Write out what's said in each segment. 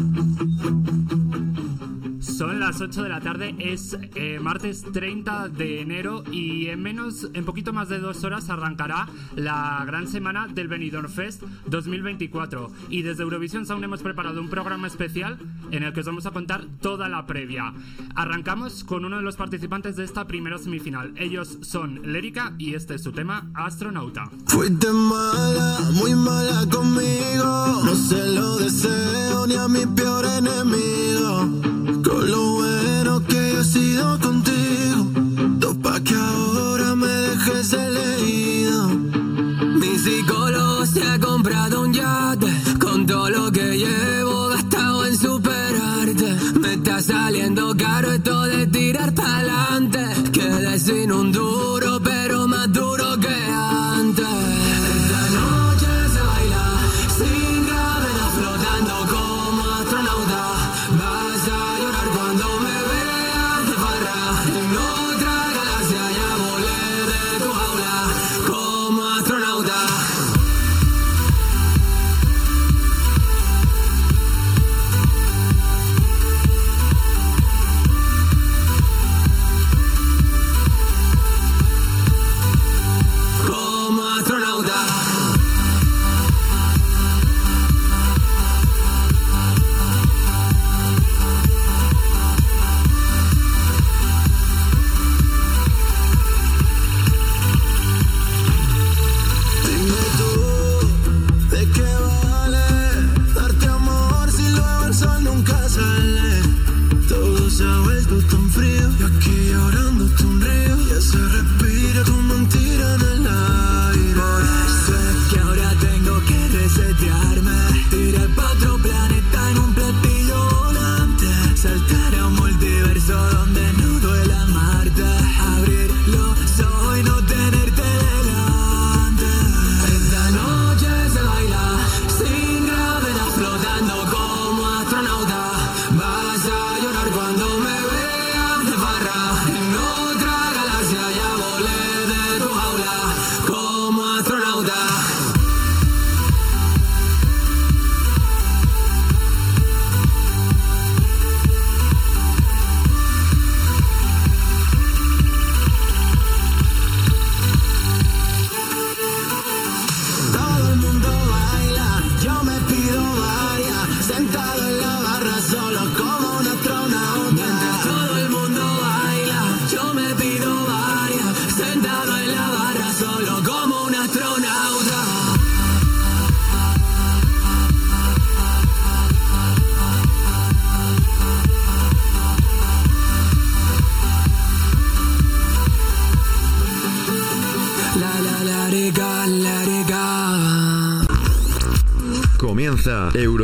Thank you. Son las 8 de la tarde, es eh, martes 30 de enero y en menos, en poquito más de dos horas arrancará la gran semana del Benidorm Fest 2024 y desde Eurovisión Sound hemos preparado un programa especial en el que os vamos a contar toda la previa. Arrancamos con uno de los participantes de esta primera semifinal. Ellos son Lérica y este es su tema Astronauta. Fuiste mala, muy mala conmigo. No se lo deseo ni a mi peor enemigo. Lo bueno que yo he sido contigo. Topa que ahora me dejes elegido. Mi psicólogo se ha comprado un yate con todo lo que llevo gastado en superarte. Me está saliendo caro esto de tirar pa'lante. Quedé sin un duro,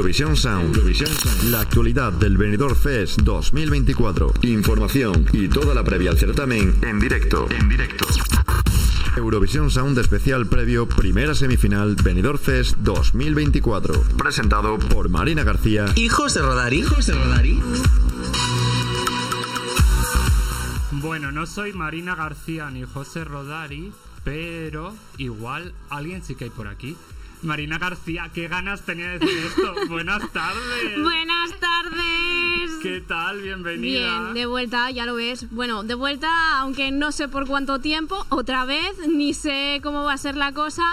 Eurovisión Sound. La actualidad del Benidorm Fest 2024. Información y toda la previa al certamen en directo. En directo. Eurovisión Sound especial previo primera semifinal Benidorm Fest 2024. Presentado por Marina García. Hijos de Rodari. Hijos de Rodari. Bueno, no soy Marina García ni José Rodari, pero igual alguien sí que hay por aquí. Marina García, qué ganas tenía de decir esto. Buenas tardes. Buenas tardes. ¿Qué tal? Bienvenida. Bien, de vuelta, ya lo ves. Bueno, de vuelta, aunque no sé por cuánto tiempo, otra vez, ni sé cómo va a ser la cosa,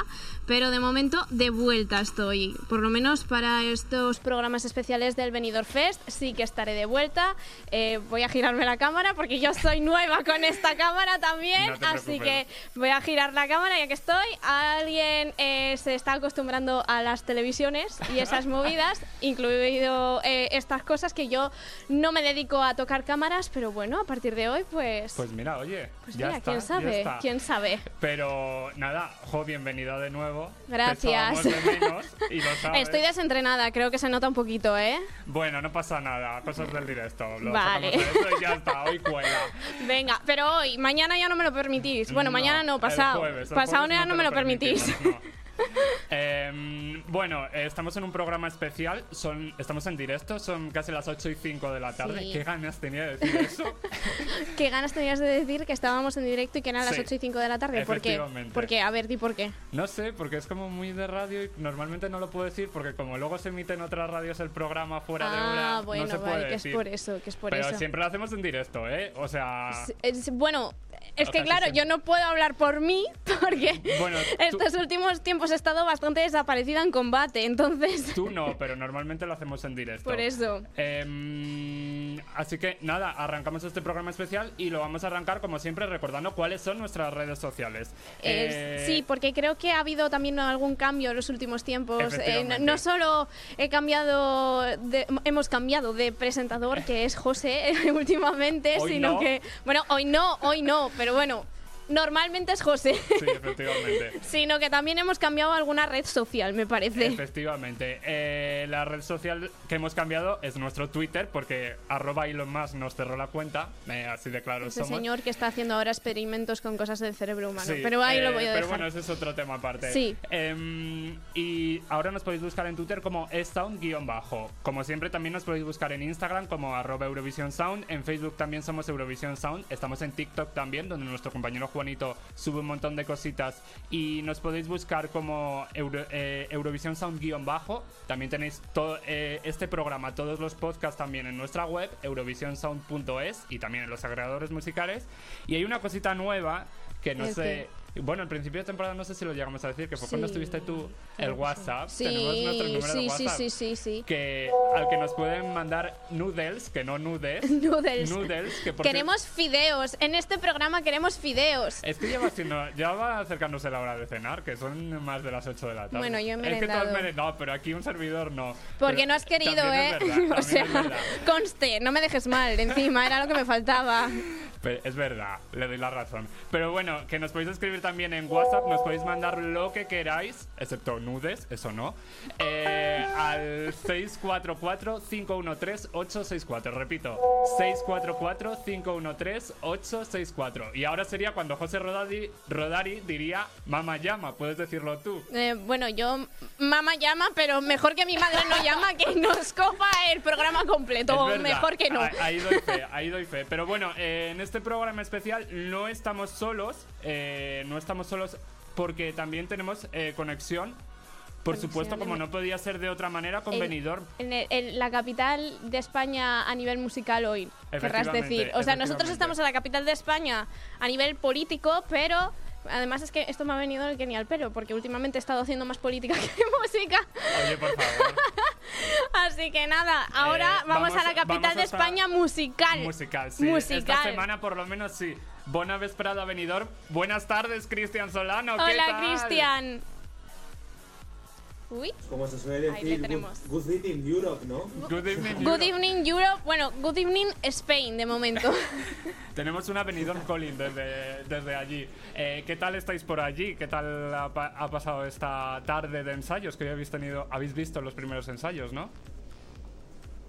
pero de momento de vuelta estoy. Por lo menos para estos programas especiales del Benidorm Fest, sí que estaré de vuelta. Eh, voy a girarme la cámara porque yo soy nueva con esta cámara también, No así que voy a girar la cámara ya que estoy. Alguien eh, se está acostumbrando a las televisiones y esas movidas, incluido eh, estas cosas que yo no me dedico a tocar cámaras, pero bueno, a partir de hoy, pues. Pues mira, oye, pues ya mira, está, quién sabe, quién sabe. Pero nada, jo, bienvenida de nuevo. Gracias. echábamos de menos y lo sabes. Estoy desentrenada, creo que se nota un poquito, ¿eh? Bueno, no pasa nada, cosas del directo. Lo Vale. y ya está, hoy cuela. Venga, pero hoy, mañana ya no me lo permitís. Bueno, No, mañana no, el pasado. jueves, el pasado jueves ya no, me lo permitís. no. Em, Bueno, eh, estamos en un programa especial, son, estamos en directo, son casi las 8 y 5 de la tarde. Sí. ¿Qué ganas tenía de decir eso? ¿Qué ganas tenías de decir que estábamos en directo y que eran las Sí. 8 y 5 de la tarde? ¿Por qué? ¿Por qué? A ver, di por qué. No sé, porque es como muy de radio y normalmente no lo puedo decir porque como luego se emite en otras radios el programa fuera de hora, Ah, bueno, no se vale, puede que es decir. por eso, que es por Pero eso. siempre lo hacemos en directo, ¿eh? O sea... Es- es- bueno, es que claro, yo no puedo hablar por mí porque Bueno, tú- estos últimos tiempos he estado bastante desaparecida en combate, entonces Tú no, pero normalmente lo hacemos en directo. por eso. Em, así que nada, arrancamos este programa especial y lo vamos a arrancar como siempre recordando cuáles son nuestras redes sociales. Es- Eh, sí, porque creo que ha habido también algún cambio en los últimos tiempos. Eh, no, solo he cambiado, de- hemos cambiado de presentador, que es José últimamente, Hoy sino no. que, bueno, hoy no, hoy no, pero bueno, normalmente es José. Sí, efectivamente. sino que también hemos cambiado alguna red social, me parece. Efectivamente. Eh, la red social que hemos cambiado es nuestro Twitter porque arroba Elon Musk nos cerró la cuenta. eh, así de claro Ese somos. señor que está haciendo ahora experimentos con cosas del cerebro humano. Sí, pero ahí lo eh, voy a Pero dejar. bueno, ese es otro tema aparte. Sí. Em, y ahora nos podéis buscar en Twitter como sound-bajo. Como siempre, también nos podéis buscar en Instagram como arroba Sound. En Facebook también somos Eurovision Sound. Estamos en TikTok también, donde nuestro compañero Juanito sube un montón de cositas. Y nos podéis buscar como Euro- eh, Eurovisión Sound-bajo. También tenéis todo eh, este programa, todos los podcasts también en nuestra web, eurovisionsound.es y también en los agregadores musicales. Y hay una cosita nueva que no ¿El sé. Bueno, al principio de temporada no sé si lo llegamos a decir, que fue Sí. cuando estuviste tú el WhatsApp. Sí, Tenemos nuestro número de sí, sí, WhatsApp. sí, sí, sí. Que, al que nos pueden mandar noodles, que no nudes. Noodles. Noodles, que por Queremos fideos. En este programa queremos fideos. Es que ya va, siendo, ya va acercándose la hora de cenar, que son más de las 8 de la tarde. Bueno, yo he Es que tú has merendado. merendado, pero aquí un servidor no. Porque Pero no has querido, ¿eh? verdad, o sea, conste, no me dejes mal. Encima era lo que me faltaba. Pe- Es verdad, le doy la razón. Pero bueno, que nos podéis escribir también en WhatsApp, nos podéis mandar lo que queráis, excepto nudes, eso no, eh, al 644-513-864. Repito, 644-513-864. Y ahora sería cuando José Rodari, Rodari diría, mamá llama, puedes decirlo tú. Eh, bueno, yo, mamá llama, pero mejor que mi madre no llama, que nos copa el programa completo. Verdad, mejor que no. ahí- Ahí doy fe, ahí doy fe. Pero bueno, eh, en este programa especial no estamos solos, eh, no estamos solos porque también tenemos eh, conexión. Por Conexión supuesto, como no podía ser de otra manera, con En- Benidorm. En, el- en la capital de España a nivel musical hoy, querrás decir. O sea, nosotros estamos en la capital de España a nivel político, pero además es que esto me ha venido el que ni al pelo, porque últimamente he estado haciendo más política que música. Oye, por favor. Así que nada, ahora Eh, vamos, vamos- a la capital de España musical. Musical, sí. Musical. Esta semana, por lo menos, sí. Buena vesprada, Benidorm. Buenas tardes, Cristian Solano. ¿qué Hola, tal? Cristian. Uy. Como se suele Ahí decir, le tenemos. good, good evening Europe, ¿no? Good evening, Good Europe. evening Europe, bueno, good evening Spain de momento. Tenemos una Benidorm Calling desde, desde allí. Eh, ¿Qué tal estáis por allí? ¿Qué tal ha, ha pasado esta tarde de ensayos que hoy habéis tenido? Habéis visto los primeros ensayos, ¿no?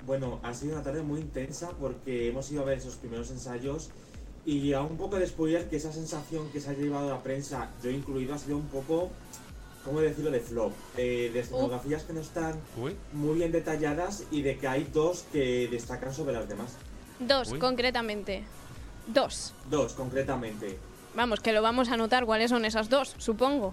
Bueno, ha sido una tarde muy intensa porque hemos ido a ver esos primeros ensayos y a un poco de spoiler que esa sensación que se ha llevado la prensa, yo incluido, ha sido un poco, ¿cómo decirlo?, de flop. Eh, de escenografías que no están Uy. muy bien detalladas y de que hay dos que destacan sobre las demás. Dos, Uy. concretamente. Dos. Dos, concretamente. Vamos, que lo vamos a anotar cuáles son esas dos, supongo.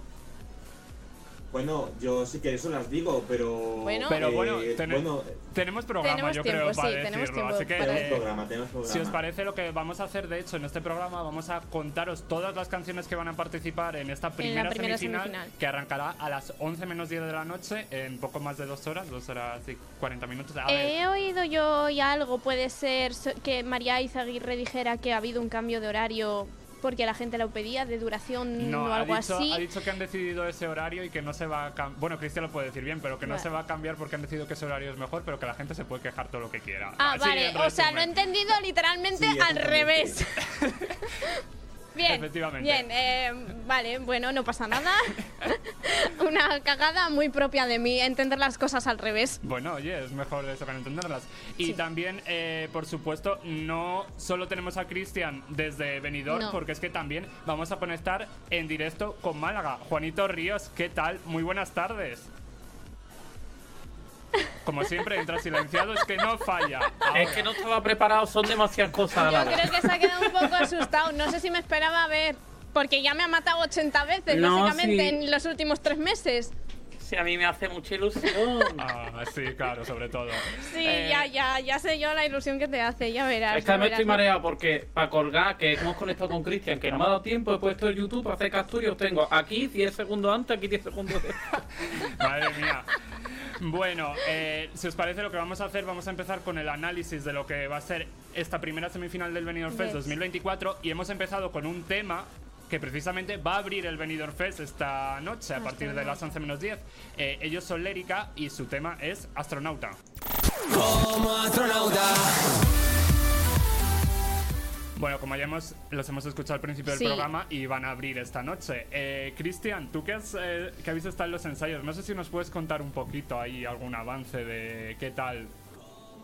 Bueno, yo sí que eso las digo, pero... Bueno. Pero eh, bueno, tene- bueno, tenemos programa, Tenemos yo tiempo, creo, sí, para tenemos decirlo. tiempo Así que, para- tenemos programa, tenemos programa. si os parece, lo que vamos a hacer, de hecho, en este programa vamos a contaros todas las canciones que van a participar en esta primera, primera semifinal, semifinal. que arrancará a las 11 menos 10 de la noche, en poco más de dos horas, dos horas y 40 minutos. A ver, He oído yo ya algo, puede ser que María Izaguirre dijera que ha habido un cambio de horario porque la gente lo pedía, de duración No, o ha algo dicho, así. ha dicho que han decidido ese horario y que no se va a cambiar. Bueno, Cristian lo puede decir bien, pero que no Vale. se va a cambiar porque han decidido que ese horario es mejor, pero que la gente se puede quejar todo lo que quiera. Ah, Así, vale, o sea, lo he entendido literalmente Sí, al revés. Bien, Efectivamente. bien, eh, vale, bueno, no pasa nada. Una cagada muy propia de mí, entender las cosas al revés. Bueno, oye, es mejor eso que no entenderlas. Y también, eh, por supuesto, no solo tenemos a Cristian desde Benidorm, No. porque es que también vamos a conectar en directo con Málaga. Juanito Ríos, ¿qué tal? Muy buenas tardes. Como siempre, entra silenciado, es que no falla. Es que no estaba preparado, son demasiadas cosas a Yo creo que se ha quedado un poco asustado. No sé si me esperaba ver. Porque ya me ha matado 80 veces, No, básicamente, sí. en los últimos tres meses. Sí, a mí me hace mucha ilusión. Ah, sí, claro, sobre todo. Sí, Eh, ya, ya, ya sé yo la ilusión que te hace, ya verás. Es que me estoy mareado porque para colgar, que hemos conectado con Cristian, que no me ha dado tiempo, he puesto el YouTube para hacer captura y os tengo aquí 10 segundos antes, aquí 10 segundos después. Madre mía. Bueno, eh, si os parece lo que vamos a hacer, vamos a empezar con el análisis de lo que va a ser esta primera semifinal del Benidorm Fest Yes. 2024 y hemos empezado con un tema que precisamente va a abrir el Benidorm Fest esta noche a partir de las 11 menos 10. Eh, ellos son Lérica y su tema es Astronauta. Como astronauta. Bueno, como ya hemos, los hemos escuchado al principio del Sí. programa y van a abrir esta noche. Eh, Cristian, tú que, has, eh, que habéis estado en los ensayos, no sé si nos puedes contar un poquito ahí algún avance de qué tal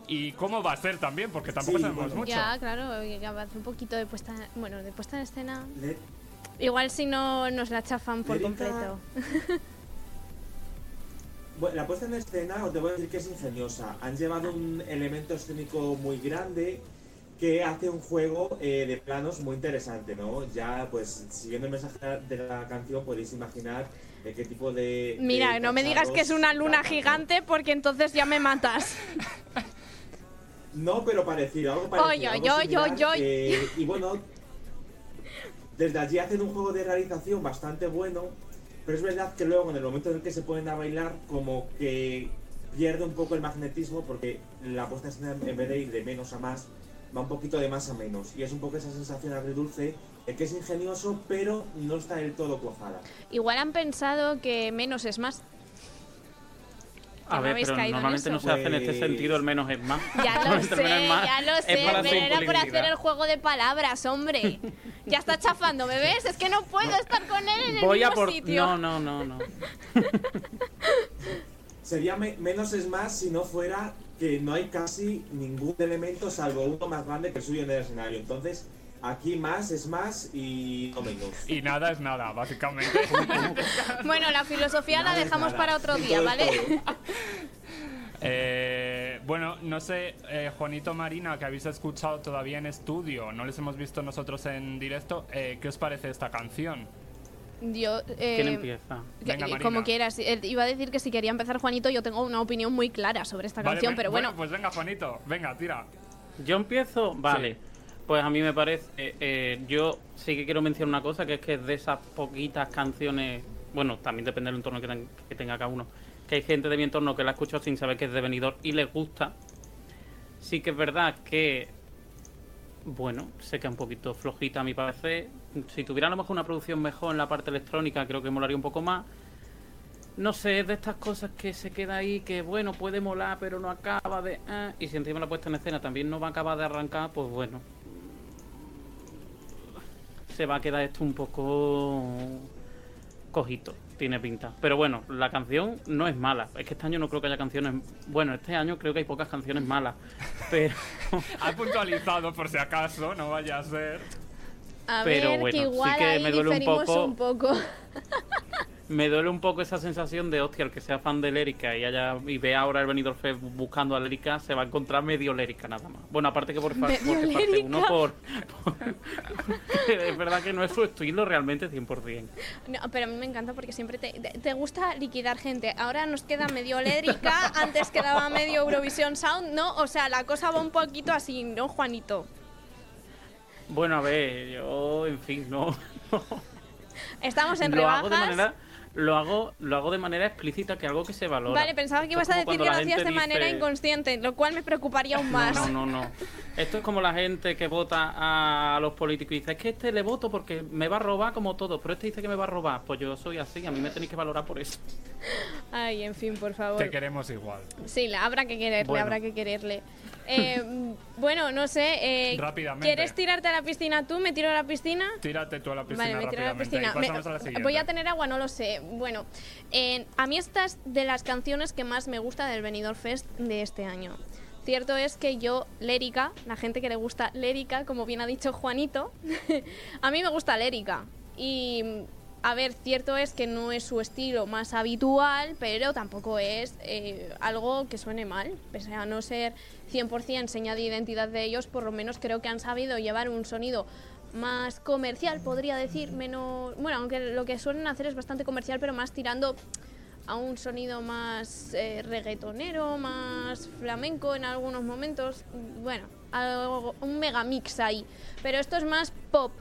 y cómo va a ser también, porque tampoco Sí, sabemos bueno. mucho. Ya, claro, ya va a hacer un poquito de puesta, bueno, de puesta en escena. Le- Igual si no nos la chafan por Lérica. completo. Bueno, la puesta en escena, os debo decir que es ingeniosa. Han llevado un elemento escénico muy grande que hace un juego eh, de planos muy interesante, ¿no? Ya, pues, siguiendo el mensaje de la canción, podéis imaginar de qué tipo de... Mira, de no me digas que es una luna gigante porque entonces ya me matas. No, pero parecido, algo parecido. Oy, oy. eh, y bueno, desde allí hacen un juego de realización bastante bueno, pero es verdad que luego en el momento en el que se ponen a bailar, como que pierde un poco el magnetismo porque la puesta en en vez de ir de menos a más, va un poquito de más a menos. Y es un poco esa sensación agridulce de que es ingenioso, pero no está del todo cuajada. Igual han pensado que menos es más. A no ver, habéis pero caído en normalmente no se hace en este Pues- sentido, el menos es más. Ya lo sé, ya lo sé, pero era por hacer el juego de palabras, hombre. Ya está chafando, ¿me ves? Es que no puedo estar con él en el Voy a mismo por... sitio. No, no, no, no. Sería me- menos es más si no fuera que no hay casi ningún elemento salvo uno más grande que el suyo en el escenario. Entonces, aquí más es más y no menos. Y nada es nada, básicamente. Bueno, la filosofía la Nada dejamos para otro día, ¿vale? Eh, bueno, no sé, eh, Juanito Marina, que habéis escuchado todavía en estudio, no les hemos visto nosotros en directo, eh, ¿qué os parece esta canción? Yo, eh, ¿Quién empieza? que- Venga, Marina. como quieras. Iba a decir que si quería empezar Juanito, yo tengo una opinión muy clara sobre esta Vale, canción, pero bueno, Pues venga, Juanito, venga, tira. ¿Yo empiezo? Vale. Sí. Pues a mí me parece, eh, eh, yo sí que quiero mencionar una cosa, que es que de esas poquitas canciones, bueno, también depende del entorno que, ten- que tenga cada uno, que hay gente de mi entorno que la escucha sin saber que es de venidor y les gusta. Sí que es verdad que, bueno, sé que es un poquito flojita a mi parecer. Si tuviera a lo mejor una producción mejor en la parte electrónica, creo que molaría un poco más. No sé, es de estas cosas que se queda ahí, que bueno, puede molar, pero no acaba de... ah, y si encima la puesta en escena también no va a acabar de arrancar, pues bueno. Se va a quedar esto un poco cojito, tiene pinta. Pero bueno, la canción no es mala. Es que este año no creo que haya canciones... Bueno, este año creo que hay pocas canciones malas. Pero... Ha puntualizado por si acaso, no vaya a ser. a pero ver, bueno, que sí que ahí me duele un poco. un poco. Me duele un poco esa sensación de, hostia, el que sea fan de Lérica y haya y ve ahora el Benidorm Fest buscando a Lérica, se va a encontrar medio Lérica nada más. Bueno, aparte que por, fa- porque parte Lérica. uno por, por- es verdad que no es su estilo realmente 100%. No, pero a mí me encanta porque siempre te, te- te gusta liquidar gente. Ahora nos queda medio Lédrica, antes quedaba medio Eurovisión Sound, ¿no? O sea, la cosa va un poquito así, ¿no, Juanito? Bueno, a ver, yo, en fin, no. no. Estamos en lo rebajas. hago de manera lo hago lo hago de manera explícita que algo que se valora. Vale, pensaba que ibas a decir que lo hacías de manera dice- inconsciente, lo cual me preocuparía aún más. No, no, no, no. Esto es como la gente que vota a los políticos y dice, es que este le voto porque me va a robar como todo, pero este dice que me va a robar. Pues yo soy así, a mí me tenéis que valorar por eso. Ay, en fin, por favor. Te queremos igual. Sí, la- habrá que quererle, Bueno. habrá que quererle. Eh, bueno, no sé. eh, Rápidamente. ¿Quieres tirarte a la piscina tú? ¿Me tiro a la piscina? Tírate tú a la piscina Vale, me tiro a la piscina. Me- a la voy a tener agua, no lo sé. Bueno, a mí esta es de las canciones que más me gusta del Benidorm Fest de este año. Cierto es que yo, Lérica, la gente que le gusta Lérica, como bien ha dicho Juanito, a mí me gusta Lérica. Y a ver, cierto es que no es su estilo más habitual, pero tampoco es eh, algo que suene mal. Pese a no ser 100% seña de identidad de ellos, por lo menos creo que han sabido llevar un sonido más comercial, podría decir, menos... Bueno, aunque lo que suelen hacer es bastante comercial, pero más tirando a un sonido más eh, reggaetonero, más flamenco en algunos momentos. Bueno, algo- un megamix ahí. Pero esto es más pop,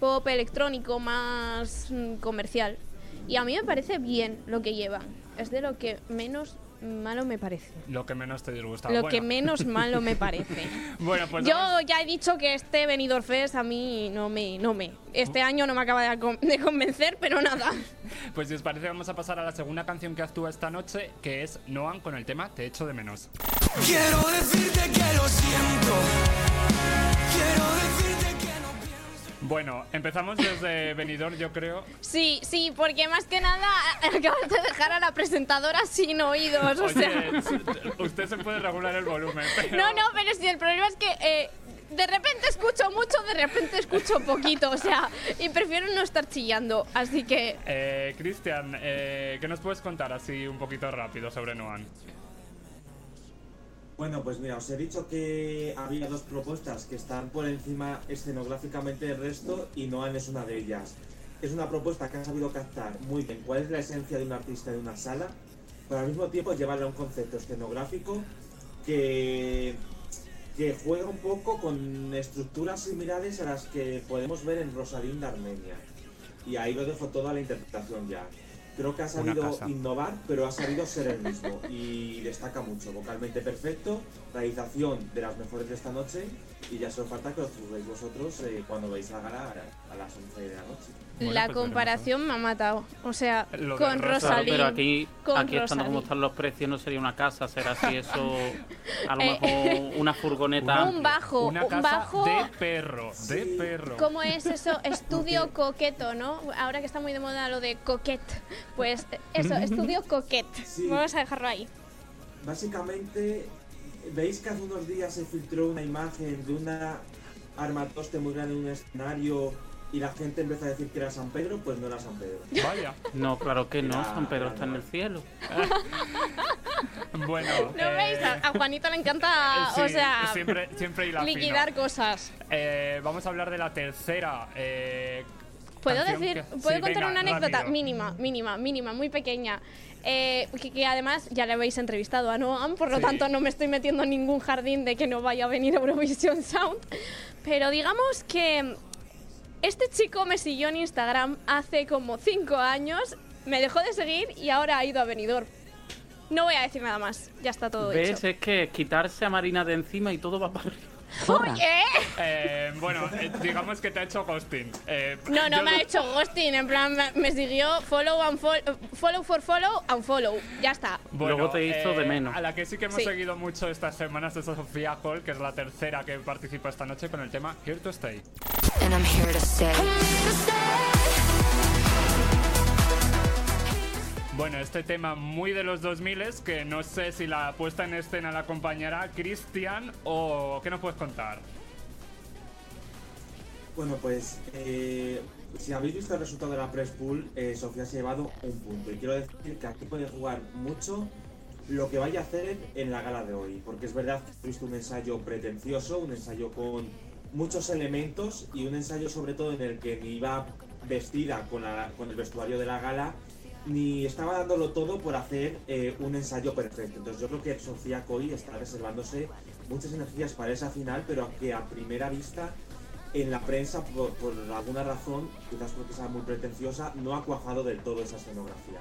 pop electrónico, más mm, comercial. Y a mí me parece bien lo que llevan. Es de lo que menos malo me parece. Lo que menos te disgusta. Lo Bueno. que menos malo me parece. Bueno, pues Yo ya he dicho que este Benidorm Fest a mí no me, no me. Este año no me acaba de, con- de convencer, pero nada. Pues si os parece vamos a pasar a la segunda canción que actúa esta noche, que es Noan con el tema Te echo de menos. Quiero decirte que lo siento. Quiero decirte Bueno, empezamos desde Benidorm, yo creo. Sí, sí, porque más que nada acabas de dejar a la presentadora sin oídos. O sea. Oye, usted se puede regular el volumen. pero- No, no, pero sí, el problema es que eh, de repente escucho mucho, de repente escucho poquito, o sea, y prefiero no estar chillando, así que Eh, Cristian, eh, ¿qué nos puedes contar así un poquito rápido sobre Noan? Bueno, pues mira, os he dicho que había dos propuestas que están por encima escenográficamente del resto y Noan es una de ellas. Es una propuesta que ha sabido captar muy bien cuál es la esencia de un artista de una sala, pero al mismo tiempo llevarle a un concepto escenográfico que, que juega un poco con estructuras similares a las que podemos ver en Rosarín de Armenia. Y ahí lo dejo todo a la interpretación ya. Creo que ha sabido innovar, pero ha sabido ser el mismo y destaca mucho. Vocalmente perfecto, realización de las mejores de esta noche y ya solo falta que lo juzguéis vosotros eh, cuando veis la gala a las 11 de la noche. Bueno, la pues comparación me ha matado. O sea, Lo con Rosalía. pero aquí, aquí estando como están los precios, no sería una casa, será así eso, a lo Eh, mejor una furgoneta. Un bajo, Una un casa bajo. de perro, de perro. ¿Cómo es eso? Estudio coqueto, ¿no? Ahora que está muy de moda lo de coquet. Pues eso, estudio coquet. Sí. Vamos a dejarlo ahí. Básicamente, veis que hace unos días se filtró una imagen de una armatoste muy grande en un escenario y la gente empezó a decir que era San Pedro, pues no era San Pedro. Vaya. No, claro que no, Era- San Pedro está en el cielo. Bueno, ¿No eh, veis? A, Juanita le encanta, sí, o sea, siempre, siempre fino. liquidar cosas. Eh, vamos a hablar de la tercera. eh, ¿Puedo decir, que- puedo sí, contar venga, una anécdota rápido. mínima, mínima, mínima, muy pequeña? Eh, que, que además ya le habéis entrevistado a Noam, por lo Sí. tanto no me estoy metiendo en ningún jardín de que no vaya a venir Eurovision Sound. Pero digamos que este chico me siguió en Instagram hace como 5 años, me dejó de seguir y ahora ha ido a Benidorm. No voy a decir nada más, ya está todo ¿Ves? hecho. Es que quitarse a Marina de encima y todo va para arriba. Oye, Eh, bueno, eh, digamos que te ha hecho ghosting. Eh, no, no me lo- ha hecho ghosting, en plan me, me siguió follow and follow, follow for follow and follow, ya está. Bueno, Luego te hizo de menos. A la que sí que hemos Sí. seguido mucho estas semanas es a Sofía Hall, que es la tercera que participa esta noche con el tema Here to Stay. and I'm here to stay. Bueno, este tema muy de los 2000 que no sé si la puesta en escena la acompañará Cristian o ¿qué nos puedes contar? Bueno, pues eh, si habéis visto el resultado de la press pool, eh, Sofía se ha llevado un punto. Y quiero decir que aquí puede jugar mucho lo que vaya a hacer en la gala de hoy. Porque es verdad que he visto un ensayo pretencioso, un ensayo con muchos elementos y un ensayo sobre todo en el que ni iba vestida con el vestuario de la gala, ni estaba dándolo todo por hacer eh, un ensayo perfecto. Entonces yo creo que Sofía Coy está reservándose muchas energías para esa final, pero que a primera vista en la prensa, por, por alguna razón, quizás porque sea muy pretenciosa, no ha cuajado del todo esa escenografía.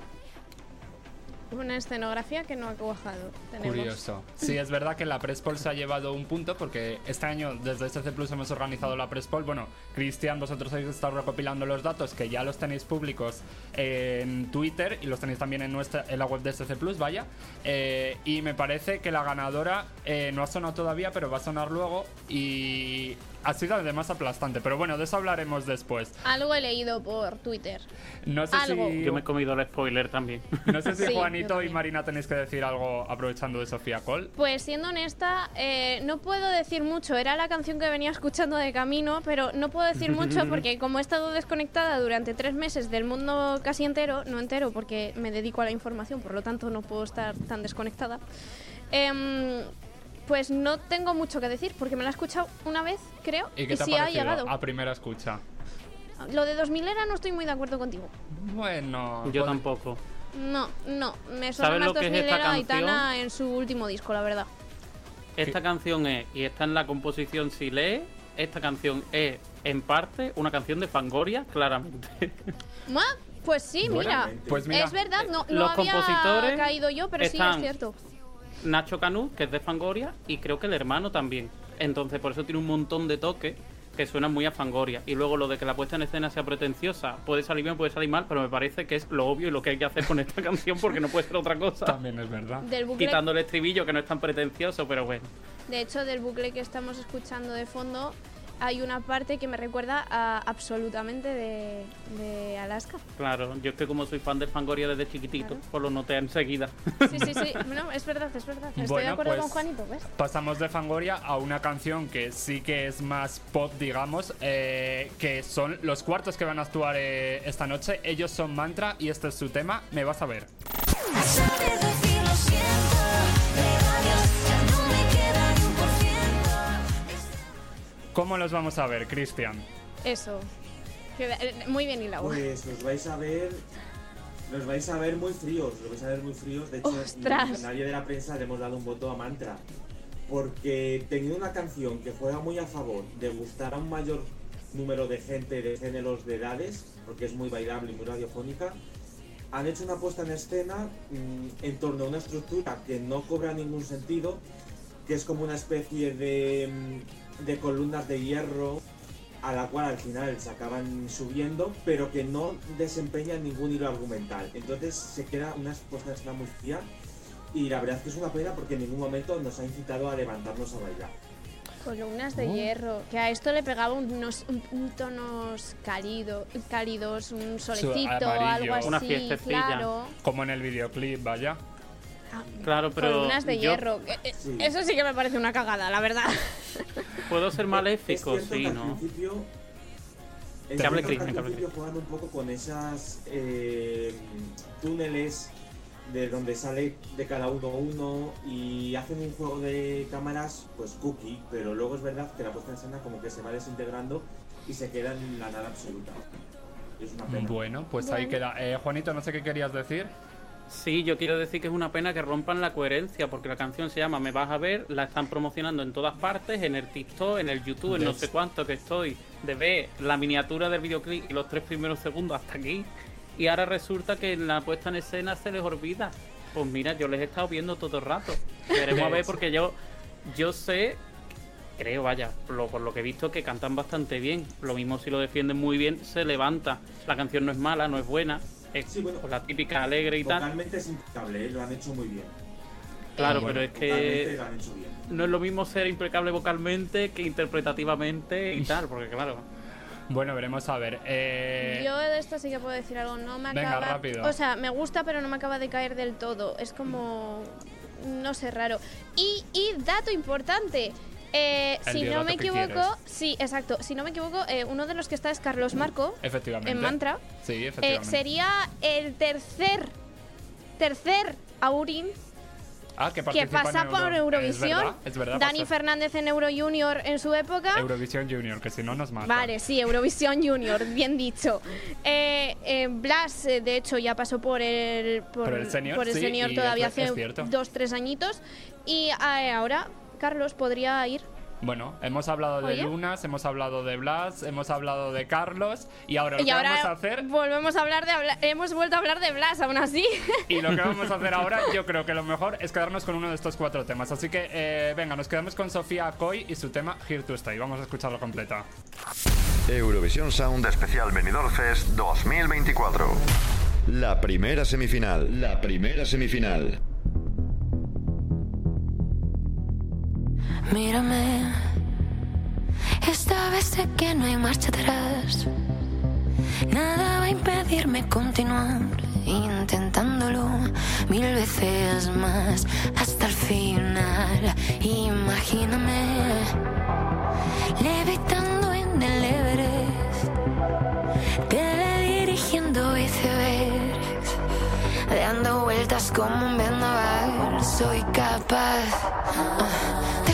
Una escenografía que no ha cuajado. Tenemos. Curioso. Sí, es verdad que la Press Poll se ha llevado un punto porque este año desde SC Plus hemos organizado la Press Poll. Bueno, Cristian, vosotros habéis estado recopilando los datos que ya los tenéis públicos en Twitter y los tenéis también en, nuestra, en la web de SC Plus, vaya. Eh, y me parece que la ganadora eh, no ha sonado todavía, pero va a sonar luego y ha sido además aplastante. Pero bueno, de eso hablaremos después. Algo he leído por Twitter. No sé Algo. si. Yo me he comido el spoiler también. No sé si Sí, Juanito y. Marina tenéis que decir algo aprovechando de Sofía Cole. Pues siendo honesta, eh, no puedo decir mucho. Era la canción que venía escuchando de camino, pero no puedo decir mucho porque como he estado desconectada durante tres meses del mundo casi entero, no entero porque me dedico a la información, por lo tanto no puedo estar tan desconectada, em, pues no tengo mucho que decir porque me la he escuchado una vez, creo, ¿Y qué te sí ha llegado. a primera escucha? Lo de 2000 era no estoy muy de acuerdo contigo. Bueno. Yo tampoco. No, no, me suena ¿Sabes más lo que es 2000 esta era Aitana canción? en su último disco, la verdad. Esta canción es, y está en la composición si lee, esta canción es en parte una canción de Fangoria, claramente. Mua, Pues sí, mira. pues mira, es verdad, no, no los había compositores caído yo, pero sí es cierto. Nacho Canú, que es de Fangoria, y creo que el hermano también. Entonces, por eso tiene un montón de toques que suenan muy a Fangoria. Y luego lo de que la puesta en escena sea pretenciosa, puede salir bien, puede salir mal, pero me parece que es lo obvio y lo que hay que hacer con esta canción porque no puede ser otra cosa. También es verdad. Del bucle, Quitando el estribillo, que no es tan pretencioso, pero bueno. de hecho, del bucle que estamos escuchando de fondo, hay una parte que me recuerda a absolutamente de, de Alaska. Claro, yo es que como soy fan de Fangoria desde chiquitito, Claro. pues lo noté enseguida. Sí, sí, sí. No, es verdad, es verdad. Estoy de Bueno, acuerdo pues- con Juanito, ¿ves? Pasamos de Fangoria a una canción que sí que es más pop, digamos, eh, que son los cuartos que van a actuar eh, esta noche. Ellos son Mantra y este es su tema, Me vas a ver. ¿Cómo los vamos a ver, Cristian? Eso. Eh, Muy bien hilado. Pues los vais a ver. Los vais a ver muy fríos, los vais a ver muy fríos. De hecho, ¡Ostras! nadie de la prensa le hemos dado un voto a Mantra. Porque teniendo una canción que juega muy a favor de gustar a un mayor número de gente de géneros de edades, porque es muy bailable y muy radiofónica, han hecho una puesta en escena mm, en torno a una estructura que no cobra ningún sentido, que es como una especie de, mm, de columnas de hierro a la cual al final se acaban subiendo, pero que no desempeñan ningún hilo argumental. Entonces se queda una puesta en escena muy fría y la verdad es que es una pena porque en ningún momento nos ha incitado a levantarnos a bailar. Columnas de Oh. hierro. Que a esto le pegaba unos un, un tonos cálido, cálidos, un solecito, amarillo. algo así. Una fiestecilla. Claro. Como en el videoclip, vaya. Ah, Claro, pero Columnas de yo hierro. Eh, eh, Sí. Eso sí que me parece una cagada, la verdad. puedo ser maléfico, sí, que ¿no? principio. Es que Chris, al principio juegan un poco con esas eh, túneles de donde sale de cada uno uno y hacen un juego de cámaras pues cookie, pero luego es verdad que la puesta en escena como que se va desintegrando y se queda en la nada absoluta. Y es una pena. Bueno, pues ahí queda. Eh, Juanito, no sé qué querías decir. Sí, yo quiero decir que es una pena que rompan la coherencia, porque la canción se llama Me vas a ver, la están promocionando en todas partes, en el TikTok, en el YouTube, en no sé cuánto que estoy, de ver la miniatura del videoclip y los tres primeros segundos hasta aquí, y ahora resulta que en la puesta en escena se les olvida. Pues mira, yo les he estado viendo todo el rato. Veremos a ver, porque yo, yo sé, creo, vaya, lo, por lo que he visto, que cantan bastante bien. Lo mismo si lo defienden muy bien, se levanta. La canción no es mala, no es buena, es Sí, bueno. pues, la típica alegre y tal. Vocalmente es impecable, ¿eh? lo han hecho muy bien. Claro, Bueno, pero es que lo han hecho bien. no es lo mismo ser impecable vocalmente que interpretativamente y tal, porque claro. Bueno, veremos a ver. Eh, Yo de esto sí que puedo decir algo. No me Venga, acaba. rápido. O sea, me gusta, pero no me acaba de caer del todo. Es como. No sé, raro. Y, y dato importante. Eh, si no me equivoco, sí, exacto. Si no me equivoco, eh, uno de los que está es Carlos Marco efectivamente. en Mantra. Sí, Eh, efectivamente. sería el tercer, tercer Aurin ah, que, que pasa por Euro- Eurovisión. Es verdad, es verdad. Dani pasa- Fernández en Euro Junior en su época. Eurovisión Junior, que si no nos mata. Vale, sí, Eurovisión Junior, bien dicho. Eh, eh, Blas, de hecho, ya pasó por el, Por el senior, por el sí, senior y todavía hace dos, tres añitos. Y eh, ahora Carlos podría ir. Bueno, hemos hablado de Oye. Lunas, hemos hablado de Blas, hemos hablado de Carlos y ahora lo y que ahora vamos a hacer volvemos a hablar de habla- hemos vuelto a hablar de Blas aún así. y lo que vamos a hacer ahora yo creo que lo mejor es quedarnos con uno de estos cuatro temas. Así que eh, venga, nos quedamos con Sofía Coy y su tema Here to Stay. Vamos a escucharlo completa. Eurovisión Sound Especial Benidorm Fest 2024. La primera semifinal. La primera semifinal. Mírame, Esta vez sé que no hay marcha atrás. Nada va a impedirme continuar intentándolo mil veces más hasta el final. Imagíname levitando en el Everest, teledirigiendo icebergs, dando vueltas como un vendaval. Soy capaz, de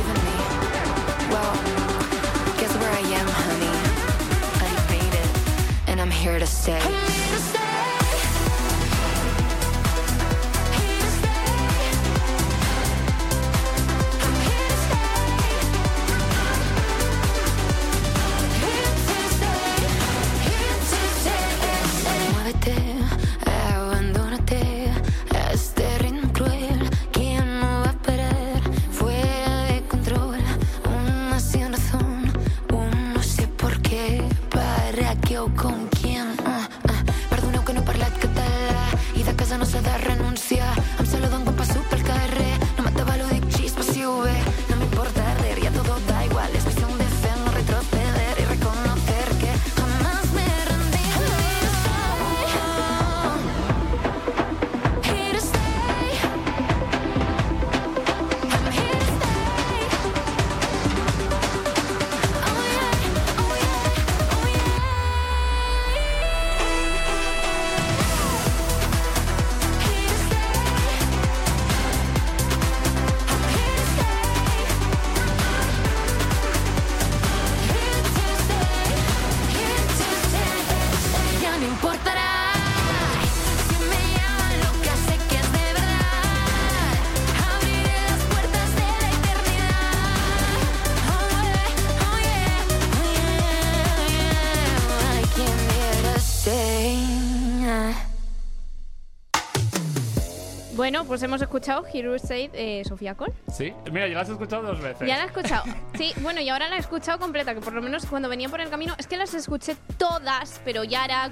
pues hemos escuchado Hero State de Sofía Cole. Sí, mira, ya la has escuchado dos veces. Ya la he escuchado. Sí, bueno, y ahora la he escuchado completa, que por lo menos cuando venía por el camino, es que las escuché todas, pero ya era...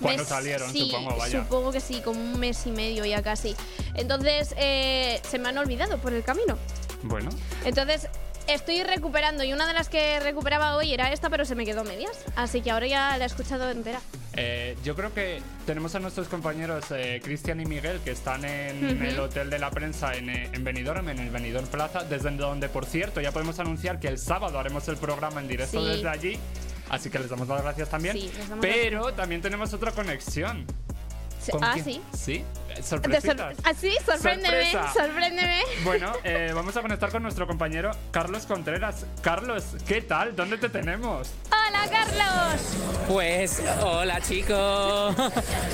Cuando salieron, sí, supongo, vaya. supongo que sí, como un mes y medio ya casi. Entonces, eh, se me han olvidado por el camino. Bueno, Entonces, estoy recuperando, y una de las que recuperaba hoy era esta, pero se me quedó medias. Así que ahora ya la he escuchado entera. Eh, yo creo que tenemos a nuestros compañeros eh, Cristian y Miguel que están en el Hotel de la Prensa en, eh, en Benidorm, en el Benidorm Plaza, desde donde, por cierto, ya podemos anunciar que el sábado haremos el programa en directo Sí. desde allí. Así que les damos las gracias también. Sí, Pero también tenemos otra conexión. Se- ¿Con ah, quién? sí. Sí, eh, sorpresitas. sor- ah, sí, sorpréndeme, Sorpresa. sorpréndeme. Bueno, eh, vamos a conectar con nuestro compañero Carlos Contreras. Carlos, ¿qué tal? ¿Dónde te tenemos? Hola, Carlos. Pues, hola chicos.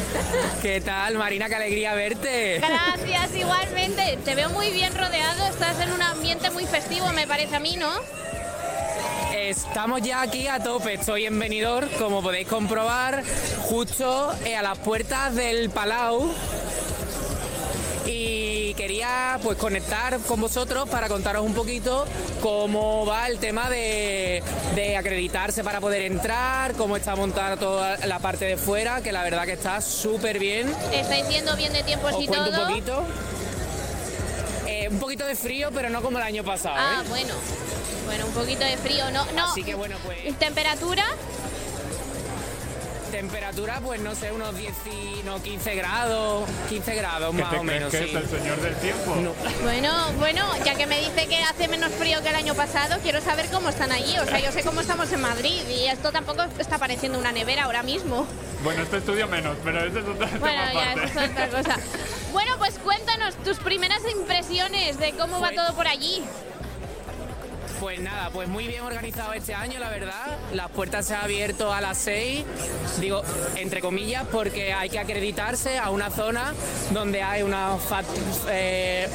¿Qué tal, Marina? Qué alegría verte. Gracias, igualmente. Te veo muy bien rodeado, estás en un ambiente muy festivo, me parece a mí, ¿no? Estamos ya aquí a tope. Estoy en Benidorm, como podéis comprobar, justo eh, a las puertas del Palau. Y quería pues conectar con vosotros para contaros un poquito cómo va el tema de, de acreditarse para poder entrar, cómo está montada toda la parte de fuera, que la verdad que está súper bien. Estáis yendo bien de tiempos Os y todo. un poquito. Eh, un poquito de frío, pero no como el año pasado. Ah, ¿eh? bueno. Bueno, un poquito de frío, no, no. Así que bueno, pues Temperatura, temperatura, pues no sé, unos 10 y, no, 15 grados, 15 grados ¿Qué más te o crees menos. que sí. es el señor del tiempo? bueno, bueno, ya que me dice que hace menos frío que el año pasado, quiero saber cómo están allí. O sea, yo sé cómo estamos en Madrid y esto tampoco está pareciendo una nevera ahora mismo. Bueno, este estudio menos, pero ese es otro Bueno, ya, eso es otra cosa. Bueno, pues cuéntanos tus primeras impresiones de cómo va Pues- todo por allí. Pues nada, pues muy bien organizado este año, la verdad. Las puertas se han abierto a las 6, digo, entre comillas, porque hay que acreditarse a una zona donde hay una fat- eh,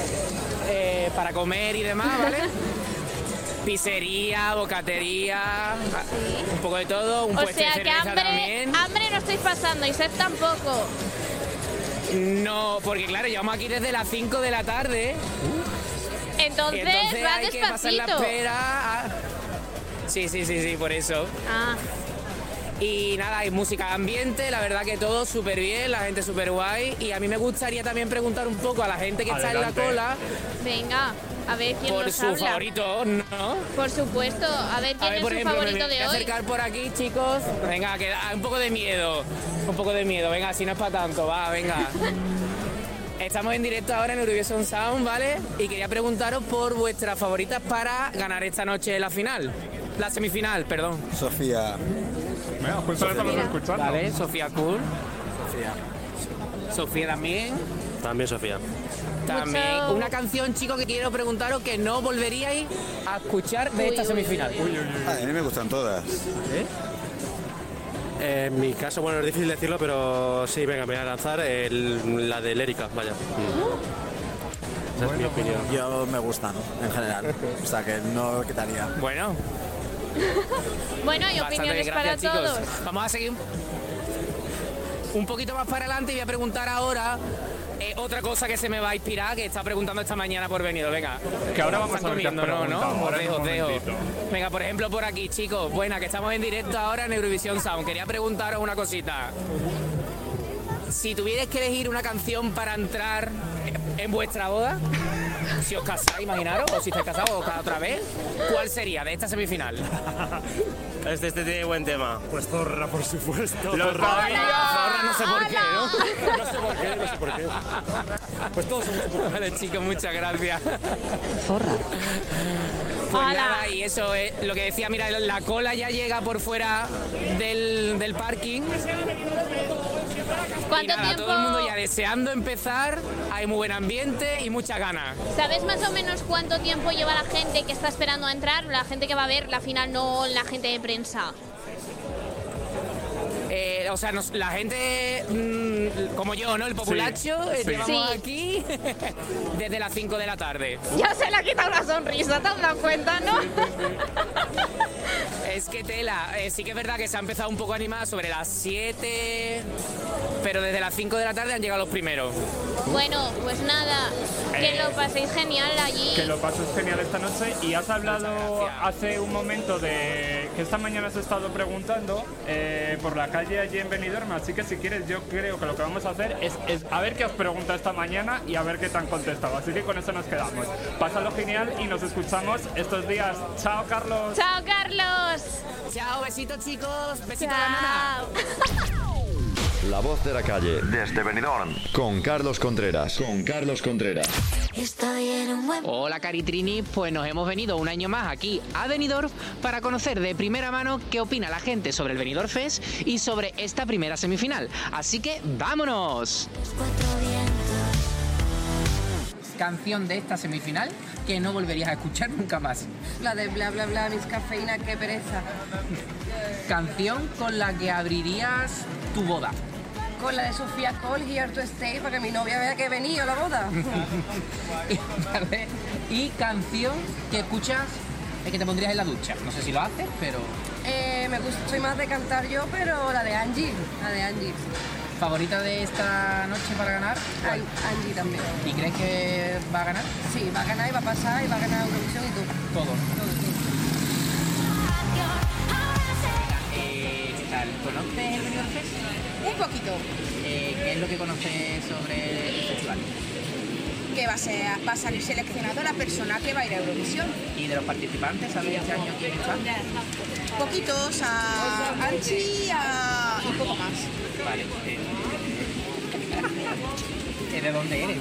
eh, para comer y demás, ¿vale? pizzería, bocatería, un poco de todo, un O puesto sea de que cerveza hambre, también. hambre no estáis pasando y sed tampoco. No, porque claro, llevamos aquí desde las 5 de la tarde. Entonces, va hay que pasar la despacito. espera. a- Sí, sí, sí, sí, por eso. Ah, Y nada, hay música de ambiente, la verdad que todo súper bien, la gente súper guay. Y a mí me gustaría también preguntar un poco a la gente que está en la cola venga, a ver quién por nos su habla. favorito, ¿no? Por supuesto, a ver A quién ver, es por su ejemplo, me favorito voy de a hoy. acercar por aquí, chicos. Venga, que da un poco de miedo. Un poco de miedo, venga, si no es para tanto, va, venga. Estamos en directo ahora en Eurovision Sound, ¿vale? Y quería preguntaros por vuestras favoritas para ganar esta noche la final. La semifinal, perdón. Sofía. Venga, justo lo estamos escuchando. Vale, Sofía Cool. Sofía. Sofía también. También Sofía. También. Mucho- Una canción, chicos, que quiero preguntaros que no volveríais a escuchar de Uy, esta uy, semifinal. Ah, a mí me gustan todas. Eh, en mi caso, bueno, es difícil decirlo, pero sí, venga, me voy a lanzar el- la de Lérica, vaya. Esa es mi opinión. Yo me gustan, en general. O sea que no quitaría. Bueno, Bueno, hay bastante opiniones para chicos. todos. Vamos a seguir un poquito más para adelante y voy a preguntar ahora eh, otra cosa que se me va a inspirar, que está preguntando esta mañana por venido. Venga. Que ahora vamos a comiendo, ¿no? ¿no? Os dejo, os dejo. Venga, por ejemplo, por aquí, chicos. Buena, que estamos en directo ahora en Eurovisión Sound. Quería preguntaros una cosita. Si tuvierais que elegir una canción para entrar en vuestra boda, si os casáis, imaginaros, o si estáis casados o cada otra vez, ¿cuál sería de esta semifinal? Este, este tiene buen tema. Pues Zorra, por supuesto. Lo Zorra. no sé por qué, ¿no? No sé por qué, no sé por qué. Pues todos somos Vale, chicos, muchas gracias. Pues Hola. nada, y eso es lo que decía, mira, la cola ya llega por fuera del, del parking. Y ¿Cuánto nada, tiempo? todo el mundo ya deseando empezar, hay muy buen ambiente y mucha ganas. ¿Sabes más o menos cuánto tiempo lleva la gente que está esperando a entrar? La gente que va a ver la final, no la gente de prensa. Eh, o sea, nos- la gente mm, como yo, ¿no? El populacho, eh, sí. llevamos Sí. aquí desde las 5 de la tarde. Ya se le ha quitado la sonrisa, ¿te has dado cuenta, no? Eh, sí que es verdad que se ha empezado un poco a animar sobre las 7, pero desde las 5 de la tarde han llegado los primeros. Bueno, pues nada, que Eh, lo paséis genial allí. Que lo pases genial esta noche y has hablado hace un momento de que esta mañana has estado preguntando eh, por la calle allí en Benidorm, así que si quieres yo creo que lo que vamos a hacer es, es a ver qué has preguntado esta mañana y a ver qué te han contestado, así que con eso nos quedamos. Pásalo genial y nos escuchamos estos días. Chao Carlos. Chao, Carlos. Chao, besitos chicos, besitos a la nana. La voz de la calle, desde Benidorm, con Carlos Contreras. Con Carlos Contreras. Estoy en un buen Hola Caritrini, pues nos hemos venido un año más aquí a Benidorm para conocer de primera mano qué opina la gente sobre el Benidorm Fest y sobre esta primera semifinal. Así que vámonos. cuatro vientos. Canción de esta semifinal que no volverías a escuchar nunca más. La de bla bla bla, mis cafeína, qué pereza. Canción con la que abrirías tu boda. Con la de Sofía Cole, Here to Stay, para que mi novia vea que he venido a la boda. Y canción que escuchas es que te pondrías en la ducha. No sé si lo haces, pero Eh, me gusta, soy más de cantar yo, pero la de Angie, la de Angie. Favorita de esta noche para ganar. Ay, Angie también. ¿Y crees que va a ganar? Sí, va a ganar y va a pasar y va a ganar Eurovisión y. Todo. todo, todo. Eh, ¿Qué tal? ¿Conoces el Benidorm Fest? Un poquito, Eh, ¿Qué es lo que conoces sobre el festival? Que va a, ser, va a salir seleccionado la persona que va a ir a Eurovisión. ¿Y de los participantes? ¿Sabes este año quién está? Poquitos, a Angie a... y poco más. Vale. eh. Eh, ¿De dónde eres?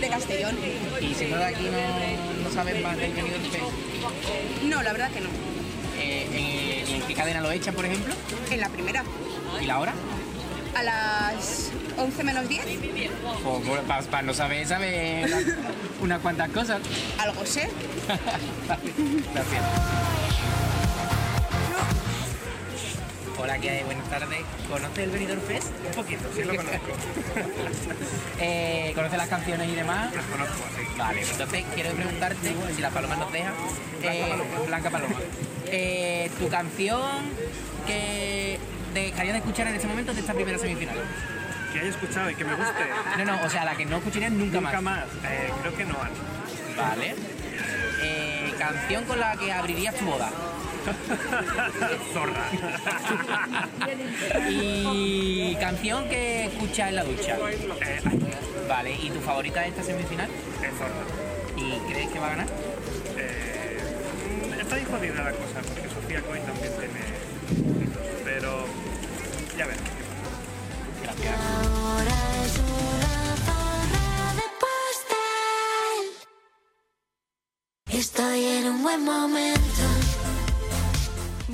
De Castellón. Y si no de aquí no, no sabes más del Benidorm Fest. No, la verdad que no. Eh, ¿en, ¿Y en qué cadena lo echan, por ejemplo? En la primera, ¿Y la hora? A las 11 menos 10, Pues para no saber, saber unas cuantas cosas. algo sé. Vale, gracias. Hola, ¿qué hay? Buenas tardes. ¿Conoces el Benidorm Fest? Un poquito, sí lo conozco. Eh, ¿Conoces las canciones y demás? Las conozco, sí. Vale, entonces quiero preguntarte, si las palomas nos dejan, eh, Blanca Paloma, eh, tu canción que dejarías de escuchar en este momento de esta primera semifinal. Que haya escuchado y que me guste. No, no, o sea, la que no escucharías nunca, Nunca más. Eh, creo que no. Vale. Eh, canción con la que abrirías tu boda. Zorra. y canción que escuchas en la ducha. Eh, Vale, ¿y tu favorita de esta semifinal? Es Zorra. ¿Y crees que va a ganar? Eh, está jodida la cosa, porque Sofía Coy también tiene... Ahora es una zorra de pastel. Estoy en un buen momento.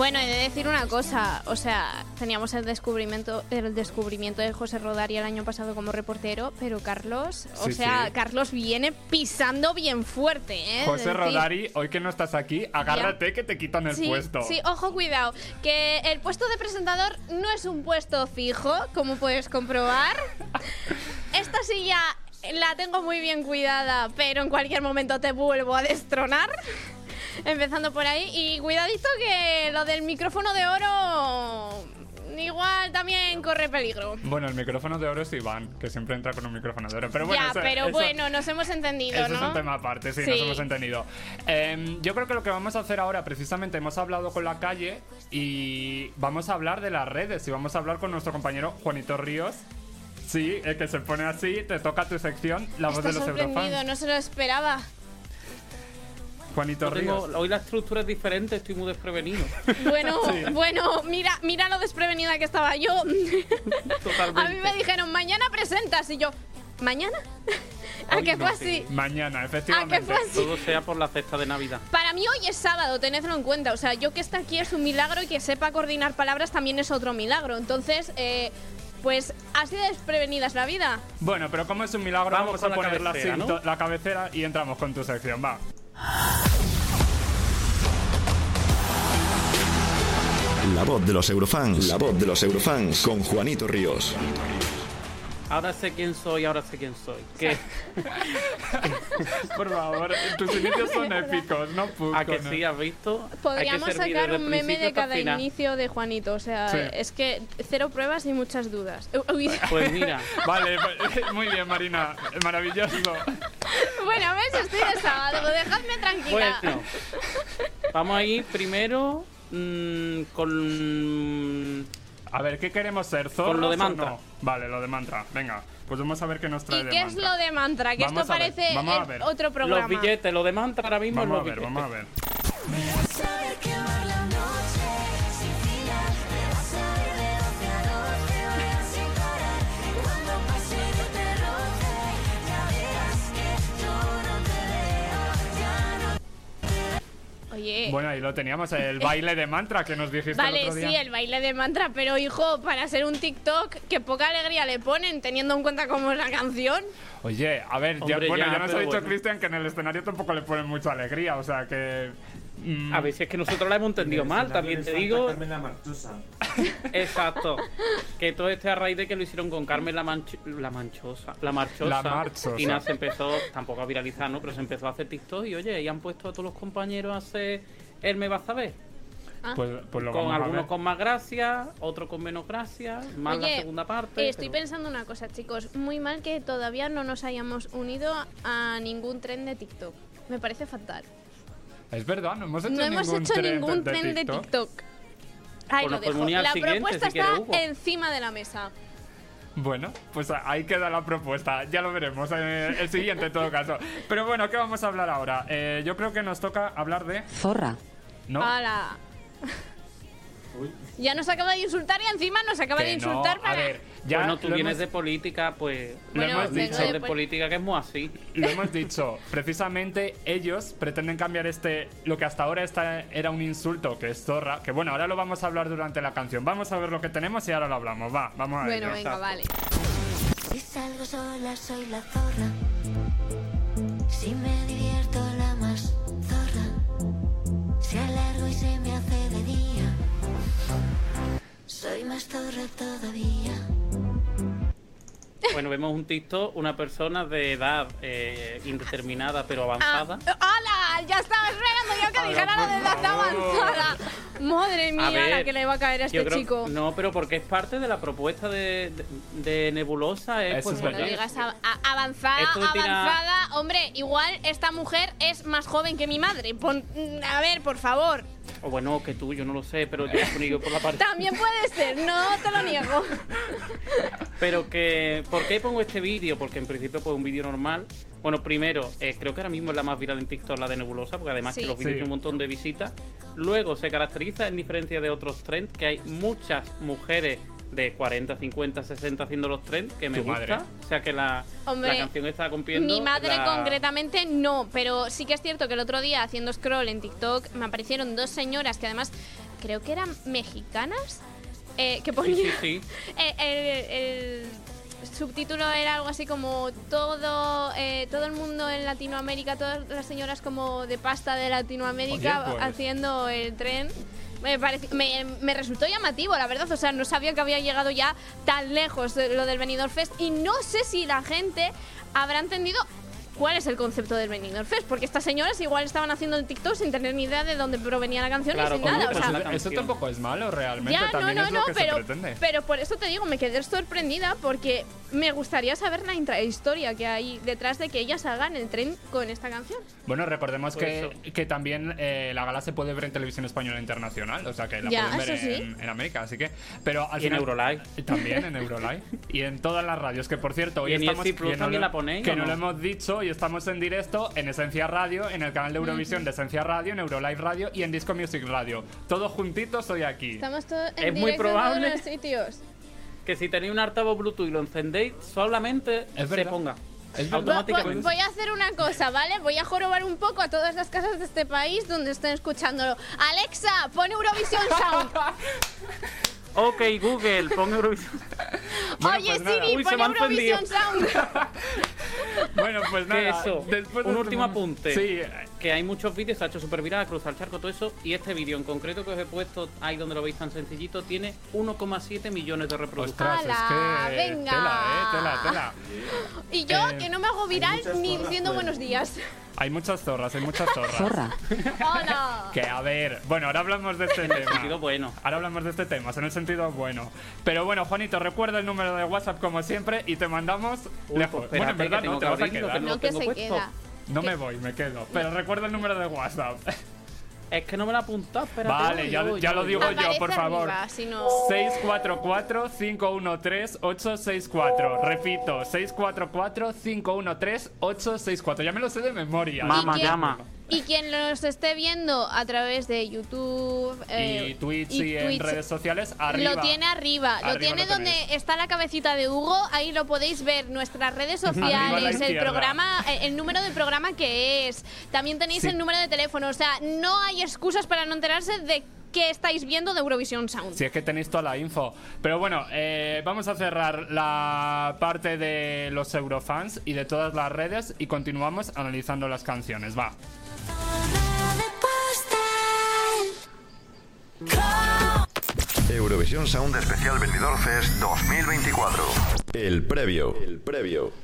Bueno, he de decir una cosa, o sea, teníamos el descubrimiento, el descubrimiento de José Rodari el año pasado como reportero, pero Carlos, o Sí, sea, sí. Carlos viene pisando bien fuerte, ¿eh? José decir, Rodari, hoy que no estás aquí, agárrate que te quitan el sí, puesto. Sí, ojo, cuidado, que el puesto de presentador no es un puesto fijo, como puedes comprobar. Esta silla la tengo muy bien cuidada, pero en cualquier momento te vuelvo a destronar. Empezando por ahí. Y cuidadito que lo del micrófono de oro igual también corre peligro. Bueno, el micrófono de oro es Iván, que siempre entra con un micrófono de oro. Pero bueno, ya, eso- pero eso- bueno, nos hemos entendido, Eso ¿no? es un tema aparte, sí, Sí. nos hemos entendido. Em, yo creo que lo que vamos a hacer ahora, precisamente, hemos hablado con la calle y vamos a hablar de las redes y vamos a hablar con nuestro compañero Juanito Ríos. Sí, el que se pone así, te toca tu sección, la voz Está de los sorprendido, Eurofans. no se lo esperaba. Juanito No tengo- hoy la estructura es diferente, estoy muy desprevenido. Bueno, Sí. bueno, mira, mira lo desprevenida que estaba yo. A Totalmente. mí me dijeron, mañana presentas y yo, ¿mañana? ¿A Hoy que no, fue sí. así? Mañana, efectivamente. fue así? Todo sea por la cesta de Navidad. Para mí hoy es sábado, tenedlo en cuenta. O sea, yo que esté aquí es un milagro y que sepa coordinar palabras también es otro milagro. Entonces, eh, pues así de desprevenida es la vida. Bueno, pero como es un milagro, Vamos vamos, a la poner la, cabecera, cinto- ¿no? la cabecera y entramos con tu sección, va. La voz de los Eurofans. La voz de los Eurofans con Juanito Ríos. Ahora sé quién soy, ahora sé quién soy. ¿Qué? Por favor, tus inicios son épicos, no puto. ¿A que no. sí? ¿Has visto? Podríamos sacar un meme de cada final. inicio de Juanito. O sea, Sí. es que cero pruebas y muchas dudas. Pues mira. Vale, pues, muy bien, Marina. Maravilloso. Bueno, ves, estoy de sábado, dejadme tranquila. Bueno, vamos a ir primero mm, con. A ver, ¿qué queremos ser? ¿Zorros Con lo de o mantra. no? Vale, lo de mantra. Venga, pues vamos a ver qué nos trae ¿Y de qué es lo de mantra? Que Vamos esto a ver, parece vamos a el ver. otro programa. Los billetes, lo de mantra ahora mismo Vamos a ver, vamos a ver. Saber quemar la Bueno, ahí lo teníamos, el baile de mantra que nos dijiste el Vale, otro día. sí, el baile de mantra, pero hijo, para ser un TikTok, que poca alegría le ponen, teniendo en cuenta cómo es la canción. Oye, a ver, ya, bueno, ya, ya, nos ha dicho bueno. Cristian que en el escenario tampoco le ponen mucha alegría, o sea que... mm, A ver si es que nosotros la hemos entendido mal, también te digo. Carmen la Marchosa. Exacto. Que todo este a raíz de que lo hicieron con Carmen la, Manch- la Manchosa. La Marchosa. La Marchosa. Y nada, se empezó, tampoco a viralizar, ¿no? Pero se empezó a hacer TikTok y oye, y han puesto a todos los compañeros a hacer el me vas a ver. Ah. Pues, pues lo con vamos a algunos ver. con más gracia, otros con menos gracia, más la Oye, segunda parte. eh, estoy pero- pensando una cosa, chicos. Muy mal que todavía no nos hayamos unido a ningún tren de TikTok. Me parece fatal. Es verdad, no hemos hecho No hemos ningún hecho tren ningún de tren de TikTok. TikTok. Ahí Pues lo podemos dejo. La propuesta si está encima de la mesa. Bueno, pues ahí queda la propuesta. Ya lo veremos. eh, el siguiente, en todo caso. Pero bueno, ¿qué vamos a hablar ahora? Eh, yo creo que nos toca hablar de. Zorra. ¿No? ¡Hala! Ya nos acaba de insultar y encima nos acaba Que de no, insultar a para... ver, ya bueno, tú lo vienes hemos- de política, pues. Lo Bueno, hemos vengo dicho. de política que es muy así. Lo hemos dicho, precisamente ellos pretenden cambiar este, lo que hasta ahora está, era un insulto, que es zorra, que bueno, ahora lo vamos a hablar durante la canción. Vamos a ver lo que tenemos y ahora lo hablamos. Va, vamos a ver. Bueno, venga, vale. Si salgo sola soy la zorra. Si me divierto zorra. Si alargo y se me hace de día. Soy más zorra todavía. Bueno, vemos un TikTok, una persona de edad eh, indeterminada pero avanzada. Ah, ¡Hala! Ya estaba esperando yo que dijera lo de edad avanzada. Madre A mía, ver, la que le va a caer a este creo- chico. No, pero porque es parte de la propuesta de, de- de Nebulosa. Es, Eso pues, es No verdad. digas a- a- avanzada, avanzada. Hombre, igual esta mujer es más joven que mi madre. Pon- a ver, por favor. O bueno, que tú, yo no lo sé, pero yo he ponido por la parte. También puede ser, no te lo niego. Pero que, ¿por qué pongo este vídeo? Porque en principio pues un vídeo normal. Bueno, primero, eh, creo que ahora mismo es la más viral en TikTok, la de Nebulosa, porque además Sí. que los vídeos Sí. tienen un montón de visitas. Luego se caracteriza, en diferencia de otros trends, que hay muchas mujeres de 40, 50, 60 haciendo los trends, que me gusta. madre. O sea que la, Hombre, la canción está cumpliendo. Mi madre la- concretamente no, pero sí que es cierto que el otro día haciendo scroll en TikTok me aparecieron dos señoras que además creo que eran mexicanas eh, que Sí, ponían sí, sí. Eh, el, el subtítulo era algo así como todo eh, todo el mundo en Latinoamérica, todas las señoras como de pasta de Latinoamérica Oye, pues. haciendo el tren. Me, pareci- me, me resultó llamativo, la verdad. O sea, no sabía que había llegado ya tan lejos lo del Benidorm Fest. Y no sé si la gente habrá entendido cuál es el concepto del Benidorm Fest. Porque estas señoras igual estaban haciendo el TikTok sin tener ni idea de dónde provenía la canción Claro, y sin ¿cómo nada. O sea, Eso tampoco es malo realmente. ya, no, También no, es lo no, que pero, se pretende. pero por eso te digo, me quedé sorprendida porque me gustaría saber la intrahistoria que hay detrás de que ellas hagan el tren con esta canción. Bueno, recordemos que, que también eh, la gala se puede ver en televisión española internacional, o sea que la Ya, pueden ver sí. en, en América, así que. Pero al Y en final- Eurolive. También en Eurolive. y en todas las radios, que por cierto, hoy Y en estamos. ESC Plus que no también la ponéis, Que ¿o no no? lo hemos dicho y estamos en directo en Esencia Radio, en el canal de Eurovisión de Esencia Radio, en Eurolive Radio y en Disco Music Radio. Todos juntitos hoy aquí. Estamos todos en Es muy directo en todos probable. los sitios. Que si tenéis un altavoz Bluetooth y lo encendéis, solamente Es se ponga. Automáticamente. Voy a hacer una cosa, ¿vale? Voy a jorobar un poco a todas las casas de este país donde estén escuchándolo. Alexa, pon Eurovisión Sound. Ok, Google, pon Eurovisión. Bueno, Oye, pues. Siri, Uy, pon. Eurovisión Sound. Bueno, pues nada. eso, después un último apunte. Sí, Que hay muchos vídeos, se ha hecho súper viral, cruzar el charco, todo eso. Y este vídeo en concreto que os he puesto, ahí donde lo veis tan sencillito, tiene 1,7 millones de reproducciones. Ostras, ¡Hala! es que. venga! Tela, eh, tela, tela. Y yo, Eh, que no me hago viral ni diciendo fuera. buenos días. Hay muchas zorras, hay muchas zorras. ¡Hola! Que a ver, bueno, ahora hablamos de este En el tema. sentido bueno. Ahora hablamos de este tema, en el sentido bueno. Pero bueno, Juanito, recuerda el número de WhatsApp como siempre y te mandamos Uy, lejos. pues bueno, en verdad que no, te vas a quedar. que No, que tengo se puesto. queda. No me voy, me quedo. Pero recuerda el número de WhatsApp. Es que no me la apunta, espérate. Vale, ya, yo, ya yo, lo digo yo. por favor. si no- 644-513-864. Repito, 644-513-864. Ya me lo sé de memoria. Mama, ¿Y quién- llama. Y quien los esté viendo a través de YouTube eh, y Twitch y, en Twitch, redes sociales, arriba. Lo tiene arriba, lo tiene lo donde está la cabecita de Hugo, ahí lo podéis ver, nuestras redes sociales, el programa, eh, el número del programa que es, también tenéis Sí. el número de teléfono, o sea, no hay excusas para no enterarse de qué estáis viendo de Eurovisión Sound. Si es que tenéis toda la info. Pero bueno, eh, vamos a cerrar la parte de los Eurofans y de todas las redes y continuamos analizando las canciones. Va. Eurovisión Sound Especial Benidorm Fest 2024. El previo. El previo.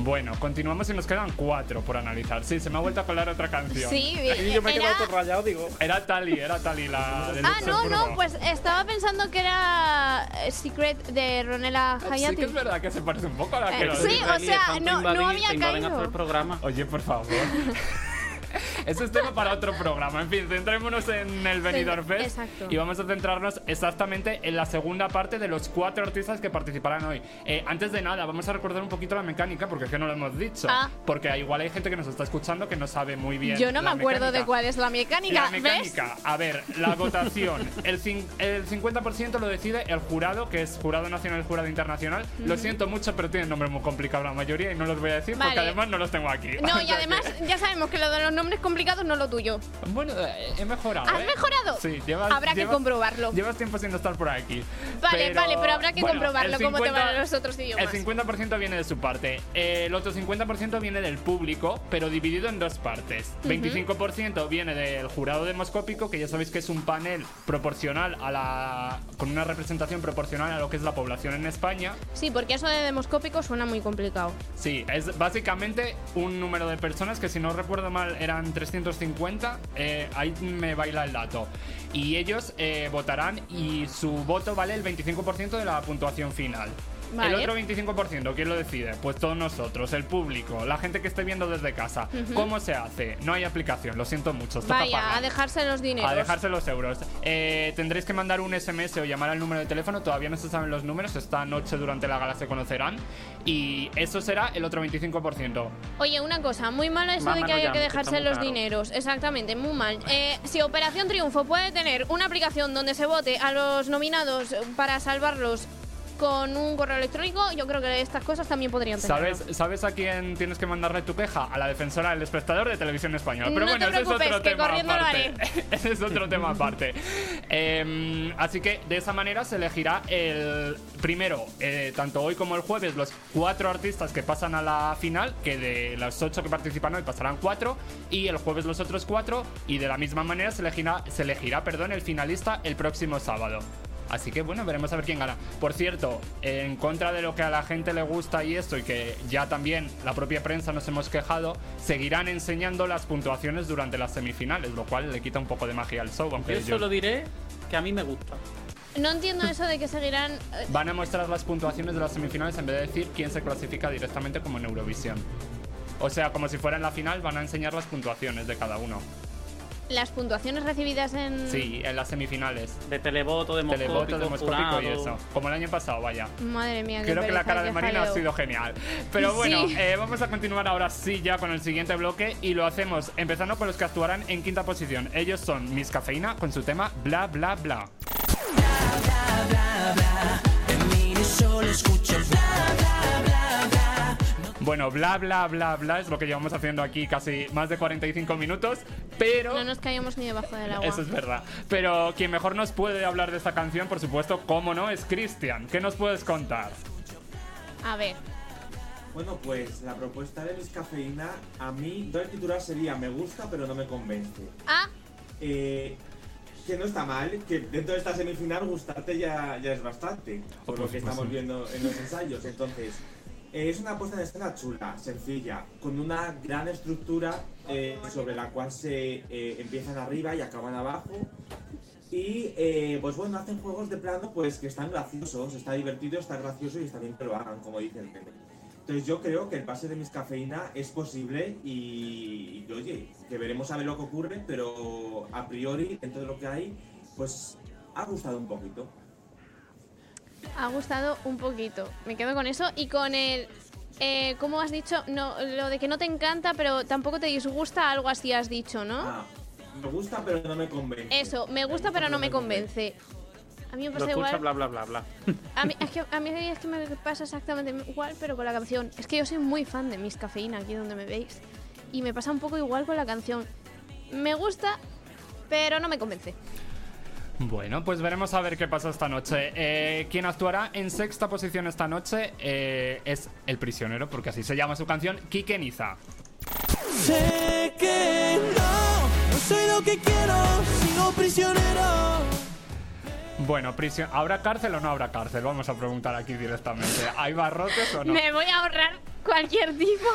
Bueno, continuamos y nos quedan cuatro por analizar. Sí, se me ha vuelto a colar otra canción. Sí, Y yo me he era- quedado todo rayado, digo. Era Tali, era Tali la de Ah, no, no, pues estaba pensando que era eh, Secret de Ronela Sí Hayati. que es verdad que se parece un poco a la que Eh, sí, o sea, no- no había caído. hasta el programa. Oye, por favor. Eso es tema para otro programa. En fin, centrémonos en el Benidorm Fest exacto. y vamos a centrarnos exactamente en la segunda parte de los cuatro artistas que participarán hoy. Eh, antes de nada, vamos a recordar un poquito la mecánica porque es que no lo hemos dicho. Ah. Porque igual hay gente que nos está escuchando que no sabe muy bien. Yo no me acuerdo mecánica. de cuál es la mecánica, La ¿ves? mecánica, a ver, la votación. El, el 50% lo decide el jurado, que es Jurado Nacional y Jurado Internacional. Lo siento mucho, pero tienen nombres muy complicados la mayoría y no los voy a decir porque Vale. además no los tengo aquí. No, y además ya sabemos que lo de los nombres complicados complicados, no lo tuyo. Bueno, eh, he mejorado. ¿Has ¿eh? mejorado? Sí, llevas. Habrá que llevas- comprobarlo. Llevas tiempo sin estar por aquí. Vale, vale, pero habrá que bueno, comprobarlo el cómo te 50 van los otros idiomas. El 50% viene de su parte. El otro 50% viene del público, pero dividido en dos partes. Ujú. 25% viene del jurado demoscópico, que ya sabéis que es un panel proporcional a la. con una representación proporcional a lo que es la población en España. Sí, porque eso de demoscópico suena muy complicado. Sí, es básicamente un número de personas que si no recuerdo mal eran 350, eh, ahí me baila el dato. Y ellos eh, votarán y su voto vale el 25% de la puntuación final. Vale. El otro 25%, ¿quién lo decide? Pues todos nosotros, el público, la gente que esté viendo desde casa. ¿Cómo se hace? No hay aplicación, lo siento mucho. os toca Vaya, pagar. a dejarse los dineros. A dejarse los euros. Eh, tendréis que mandar un SMS o llamar al número de teléfono. Todavía no se saben los números. Esta noche durante la gala se conocerán. Y eso será el otro 25%. Oye, una cosa, muy malo eso Más de que haya ya, que dejarse los caro. dineros. Exactamente, muy mal. Eh, si Operación Triunfo puede tener una aplicación donde se vote a los nominados para salvarlos con un correo electrónico, yo creo que estas cosas también podrían tener. ¿Sabes, ¿Sabes a quién tienes que mandarle tu queja? A la defensora del espectador de televisión española. Pero No bueno, te ese es otro que tema corriendo lo aparte. ese es otro tema aparte. Así que de esa manera se elegirá el primero, eh, tanto hoy como el jueves, los cuatro artistas que pasan a la final, que de los ocho que participan hoy pasarán cuatro, y el jueves los otros cuatro, y de la misma manera se elegirá, se elegirá perdón, el finalista el próximo sábado. Así que bueno, veremos a ver quién gana. Por cierto, en contra de lo que a la gente le gusta y esto, y que ya también la propia prensa nos hemos quejado, seguirán enseñando las puntuaciones durante las semifinales, lo cual le quita un poco de magia al show. Aunque Yo solo diré que a mí me gusta. No entiendo eso de que seguirán... eh, van a mostrar las puntuaciones de las semifinales en vez de decir quién se clasifica directamente como en Eurovisión. O sea, como si fuera en la final, van a enseñar las puntuaciones de cada uno. Las puntuaciones recibidas en... Sí, en las semifinales. De televoto, demoscópico, Televoto, demoscópico y eso. Como el año pasado, vaya. Madre mía, qué Creo que la cara de Marina ha sido genial. Pero bueno, Sí. eh, vamos a continuar ahora sí ya con el siguiente bloque y lo hacemos empezando con los que actuarán en quinta posición. Ellos son Miss Cafeína con su tema Bla Bla Bla. solo escucho bla, bla, bla, bla. Bueno, bla bla bla bla es lo que llevamos haciendo aquí casi más de 45 minutos, pero No nos caíamos ni debajo del agua. Eso es verdad. Pero quien mejor nos puede hablar de esta canción, por supuesto, cómo no, es Cristian. ¿Qué nos puedes contar? A ver, Bueno, pues la propuesta de Miss Cafeína, a mí, el titular sería Me gusta, pero no me convence. Ah. Eh, que no está mal, que dentro de esta semifinal gustarte ya, ya es bastante, por lo que estamos viendo en los ensayos. Entonces, es una puesta en escena chula, sencilla, con una gran estructura eh, sobre la cual se eh, empiezan arriba y acaban abajo. Y eh, pues bueno, hacen juegos de plano pues que están graciosos, está divertido, está gracioso y está bien que lo hagan, como dice el meme. Entonces yo creo que el pase de Miss Cafeína es posible y, y, oye, que veremos a ver lo que ocurre, pero a priori, dentro de lo que hay, pues ha gustado un poquito. Ha gustado un poquito. Me quedo con eso y con el... Eh, ¿Cómo has dicho? No, lo de que no te encanta, pero tampoco te disgusta, algo así has dicho, ¿no? Ah, me gusta pero no me convence. Eso, me gusta pero no me convence. A mí me Lo pasa escucha, igual. bla, bla, bla, bla. A mí, es que, a mí es que me pasa exactamente igual, pero con la canción. Es que yo soy muy fan de Miss Cafeína, aquí donde me veis. Y me pasa un poco igual con la canción. Me gusta, pero no me convence. Bueno, pues veremos a ver qué pasa esta noche. Eh, quien actuará en sexta posición esta noche eh, es El Prisionero, porque así se llama su canción, Kike Niza. Sé que no, no soy lo que quiero, sigo prisionero. Bueno, prisión, ¿habrá cárcel o no habrá cárcel? Vamos a preguntar aquí directamente. ¿Hay barrotes o no? Me voy a ahorrar cualquier tipo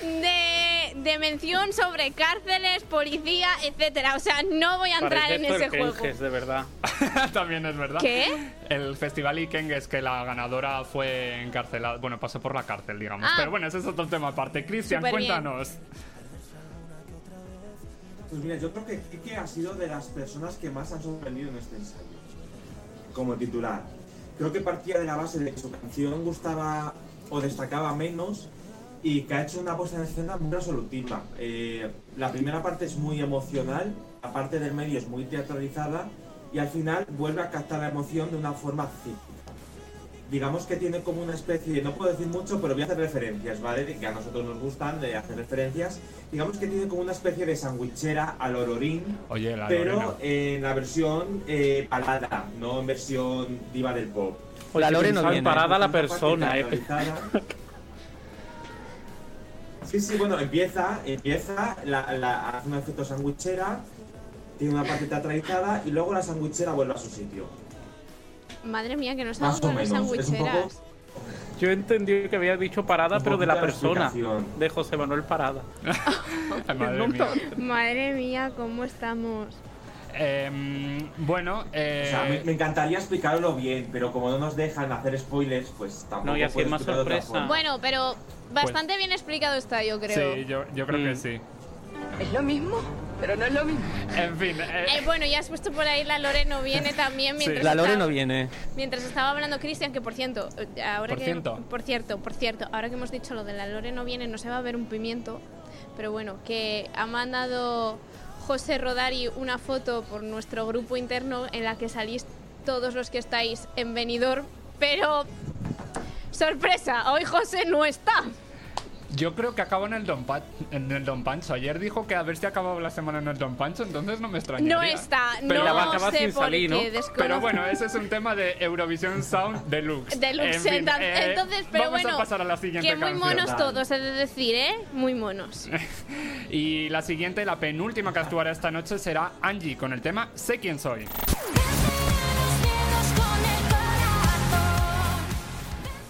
de, de mención sobre cárceles, policía, etcétera. O sea, no voy a entrar Parece en ese juego. Kenges, de verdad. También es verdad. ¿Qué? El festival Ikengues, que la ganadora fue encarcelada, bueno, pasó por la cárcel, digamos. Ah. Pero bueno, ese es otro tema aparte. Cristian, Súper bien. cuéntanos. Pues mira, yo creo que Kike ha sido de las personas que más han sorprendido en este ensayo. Como titular. Creo que partía de la base de que su canción gustaba o destacaba menos y que ha hecho una puesta en escena muy resolutiva. Eh, la primera parte es muy emocional, la parte del medio es muy teatralizada y al final vuelve a captar la emoción de una forma cíclica. Digamos que tiene como una especie, no puedo decir mucho, pero voy a hacer referencias, ¿vale? Que a nosotros nos gustan de hacer referencias. Digamos que tiene como una especie de sandwichera al ororín, Oye, la pero en la versión eh, balada, no en versión diva del pop. Oye, Que Lore no viene. Parada la persona, eh. Sí, sí, bueno, empieza, empieza, la, la- hace un efecto sandwichera, tiene una parte teatralizada y luego la sandwichera vuelve a su sitio. Madre mía, que no sabemos con las sandwicheras. Yo entendí que había dicho parada, pero de la persona. De José Manuel Parada. Madre mía. Madre mía, ¿cómo estamos? Em, bueno, eh, O sea, me, me encantaría explicarlo bien, pero como no nos dejan hacer spoilers, pues tampoco No, y así más sorpresa. Bueno, pero bastante bien explicado está, yo creo. sí, yo, yo creo Mm. que sí. Es lo mismo, pero no es lo mismo. En fin, eh, Eh, bueno, ya has puesto por ahí la Lore no viene también mientras La Lore estaba- no viene. Mientras estaba hablando Cristian, que por cierto, eh, ahora Por que ciento. por cierto, por cierto, ahora que hemos dicho lo de la Lore no viene, no se va a ver un pimiento, pero bueno, que ha mandado José Rodari una foto por nuestro grupo interno en la que salís todos los que estáis en Benidorm, pero sorpresa, hoy José no está. Yo creo que acabo en el, Don Pa- en el Don Pancho. Ayer dijo que a ver si acababa la semana en el Don Pancho, entonces no me extrañaría. No está, Pero no la va a acabar sé sin por salir, ¿no? Pero bueno, ese es un tema de Eurovisión Sound Deluxe. Deluxe, En fin, entonces, eh, entonces, pero vamos bueno, a pasar a la siguiente que muy canción. monos todos, he de decir, ¿eh? Muy monos. Y la siguiente, la penúltima que actuará esta noche será Angie con el tema Sé quién soy.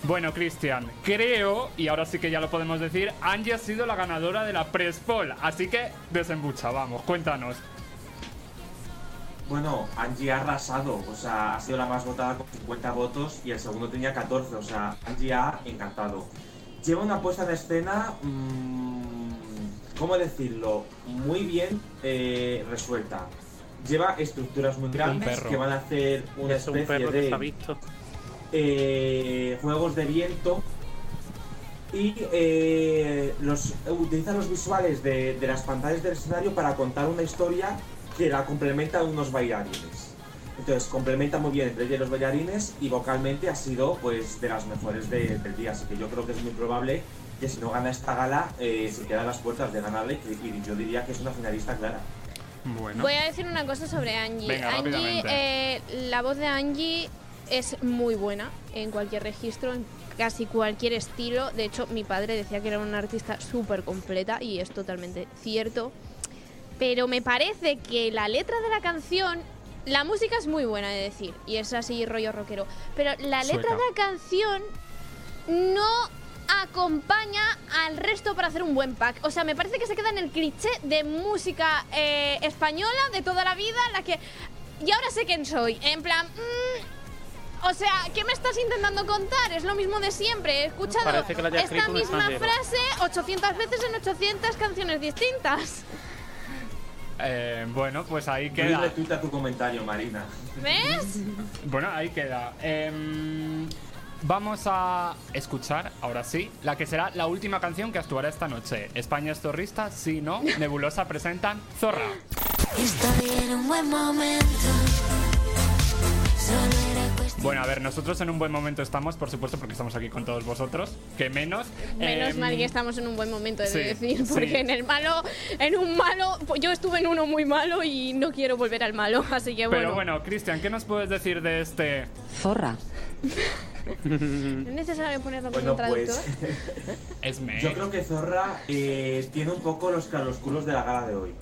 Bueno, Cristian, creo, y ahora sí que ya lo podemos decir, Angie ha sido la ganadora de la Press Poll, así que desembucha, vamos, cuéntanos. Bueno, Angie ha arrasado, o sea, ha sido la más votada con 50 votos y el segundo tenía 14, o sea, Angie ha encantado. Lleva una puesta en escena, mm, ¿cómo decirlo? Muy bien eh, resuelta. Lleva estructuras muy grandes perro. que van a hacer una Es un especie perro que de se ha visto. Eh, juegos de viento y eh, los, utiliza los visuales de, de las pantallas del escenario para contar una historia que la complementan unos bailarines. Entonces complementa muy bien entre ellos los bailarines y vocalmente ha sido pues de las mejores de- del día, así que yo creo que es muy probable que si no gana esta gala eh, se queda a las puertas de ganarle y, yo diría que es una finalista clara. Bueno. Voy a decir una cosa sobre Angie. Venga, Angie, eh, la voz de Angie es muy buena en cualquier registro, en casi cualquier estilo. De hecho, mi padre decía que era una artista súper completa y es totalmente cierto. Pero me parece que la letra de la canción, la música es muy buena de decir y es así rollo rockero. Pero la letra de la canción no acompaña al resto para hacer un buen pack. O sea, me parece que se queda en el cliché de música eh, española de toda la vida, la que... Y ahora sé quién soy. En plan... mm, o sea, ¿qué me estás intentando contar? Es lo mismo de siempre. He escuchado esta misma extranjero. frase 800 veces en 800 canciones distintas. Eh, bueno, pues ahí queda. retweet a tu comentario, Marina. ¿Ves? Bueno, ahí queda. Em, vamos a escuchar, ahora sí, la que será la última canción que actuará esta noche. España es zorrista, si no, Nebulosa presentan Zorra. Estoy en un buen momento. Solo. Bueno, a ver, nosotros en un buen momento estamos, por supuesto, porque estamos aquí con todos vosotros, que menos. Menos Em, mal que estamos en un buen momento de sí, decir, sí. porque en el malo, en un malo, pues yo estuve en uno muy malo y no quiero volver al malo, así que bueno. Pero bueno, Cristian, ¿qué nos puedes decir de este. Zorra. ¿No es necesario ponerlo como Bueno, un traductor? pues es me. yo creo que Zorra eh, tiene un poco los claroscuros de la gala de hoy.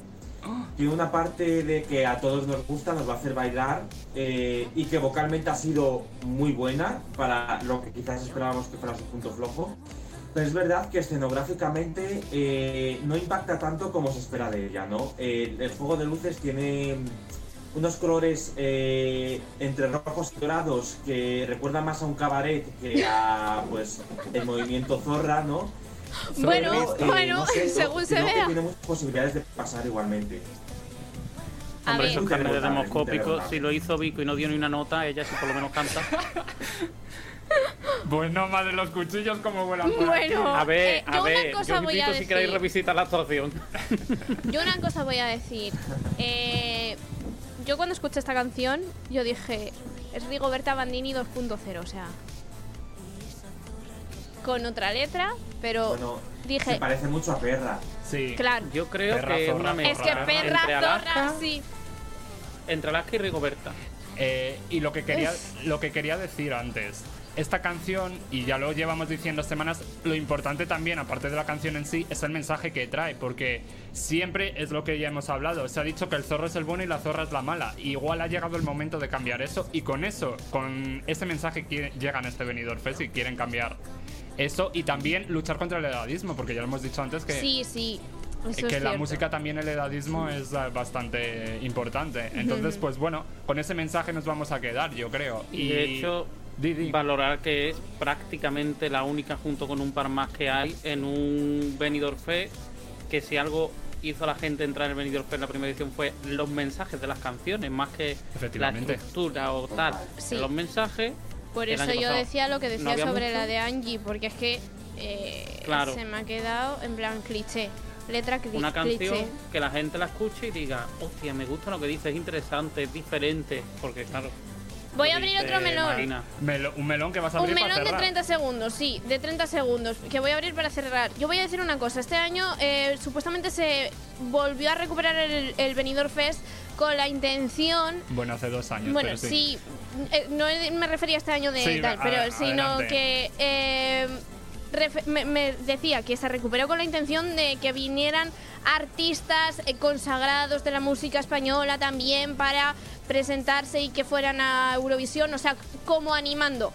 Tiene una parte de que a todos nos gusta, nos va a hacer bailar eh, y que vocalmente ha sido muy buena para lo que quizás esperábamos que fuera su punto flojo. Pero es verdad que escenográficamente eh, no impacta tanto como se espera de ella, ¿no? El juego de luces tiene unos colores eh, entre rojos y dorados que recuerdan más a un cabaret que a pues el movimiento zorra, ¿no? Bueno, Pero, bueno, no sé, según se vea. tiene muchas posibilidades de pasar igualmente. A Hombre, ver. esos carnes de Interrogable, demoscópico, interrogable. si lo hizo Vico y no dio ni una nota, ella sí por lo menos canta. Bueno, madre, los cuchillos como vuelan por. Bueno, A ver, eh, a yo una ver, cosa yo voy a invito si queréis decir. revisitar la actuación. Yo una cosa voy a decir. Eh, yo cuando escuché esta canción, yo dije, es Rigoberta Bandini 2.0, o sea, con otra letra, pero Bueno, dije, se parece mucho a Perra. Sí. claro. Yo creo Perra, que una zorra, Es que perra, entre zorra, Alaska, sí. entre Alaska y Rigoberta. Eh, y lo que quería lo que quería decir antes esta canción y ya lo llevamos diciendo semanas lo importante también aparte de la canción en sí es el mensaje que trae porque siempre es lo que ya hemos hablado se ha dicho que el zorro es el bueno y la zorra es la mala igual ha llegado el momento de cambiar eso y con eso con ese mensaje que llegan a este venidor fest y quieren cambiar eso y también luchar contra el edadismo porque ya lo hemos dicho antes que Sí, sí. Eso que es la cierto. música también el edadismo es eh, bastante importante. Entonces, pues bueno, con ese mensaje nos vamos a quedar, yo creo. Y de hecho, valorar que es prácticamente la única junto con un par más que hay en un Benidorm Fest, que si algo hizo a la gente entrar en el Benidorm Fest en la primera edición fue los mensajes de las canciones, más que la estructura o tal. Sí. Los mensajes. Por eso yo pasado decía lo que decía sobre mucho. la de Angie, porque es que eh, Claro. se me ha quedado en plan cliché. Letra cli- Una canción cliché. que la gente la escuche y diga, hostia, me gusta lo que dice, es interesante, es diferente. Porque claro. Voy a abrir otro melón. Melo- un melón que vas a Un abrir para melón de cerrar. 30 segundos, sí, de 30 segundos, que voy a abrir para cerrar. Yo voy a decir una cosa, este año eh, supuestamente se volvió a recuperar el, el Benidorm Fest con la intención Bueno, hace dos años. Bueno, pero sí. sí, eh, no me refería a este año de Sí, tal, a- pero sino adelante. que eh, me decía que se recuperó con la intención de que vinieran artistas eh, consagrados de la música española también para presentarse y que fueran a Eurovisión, o sea, como animando.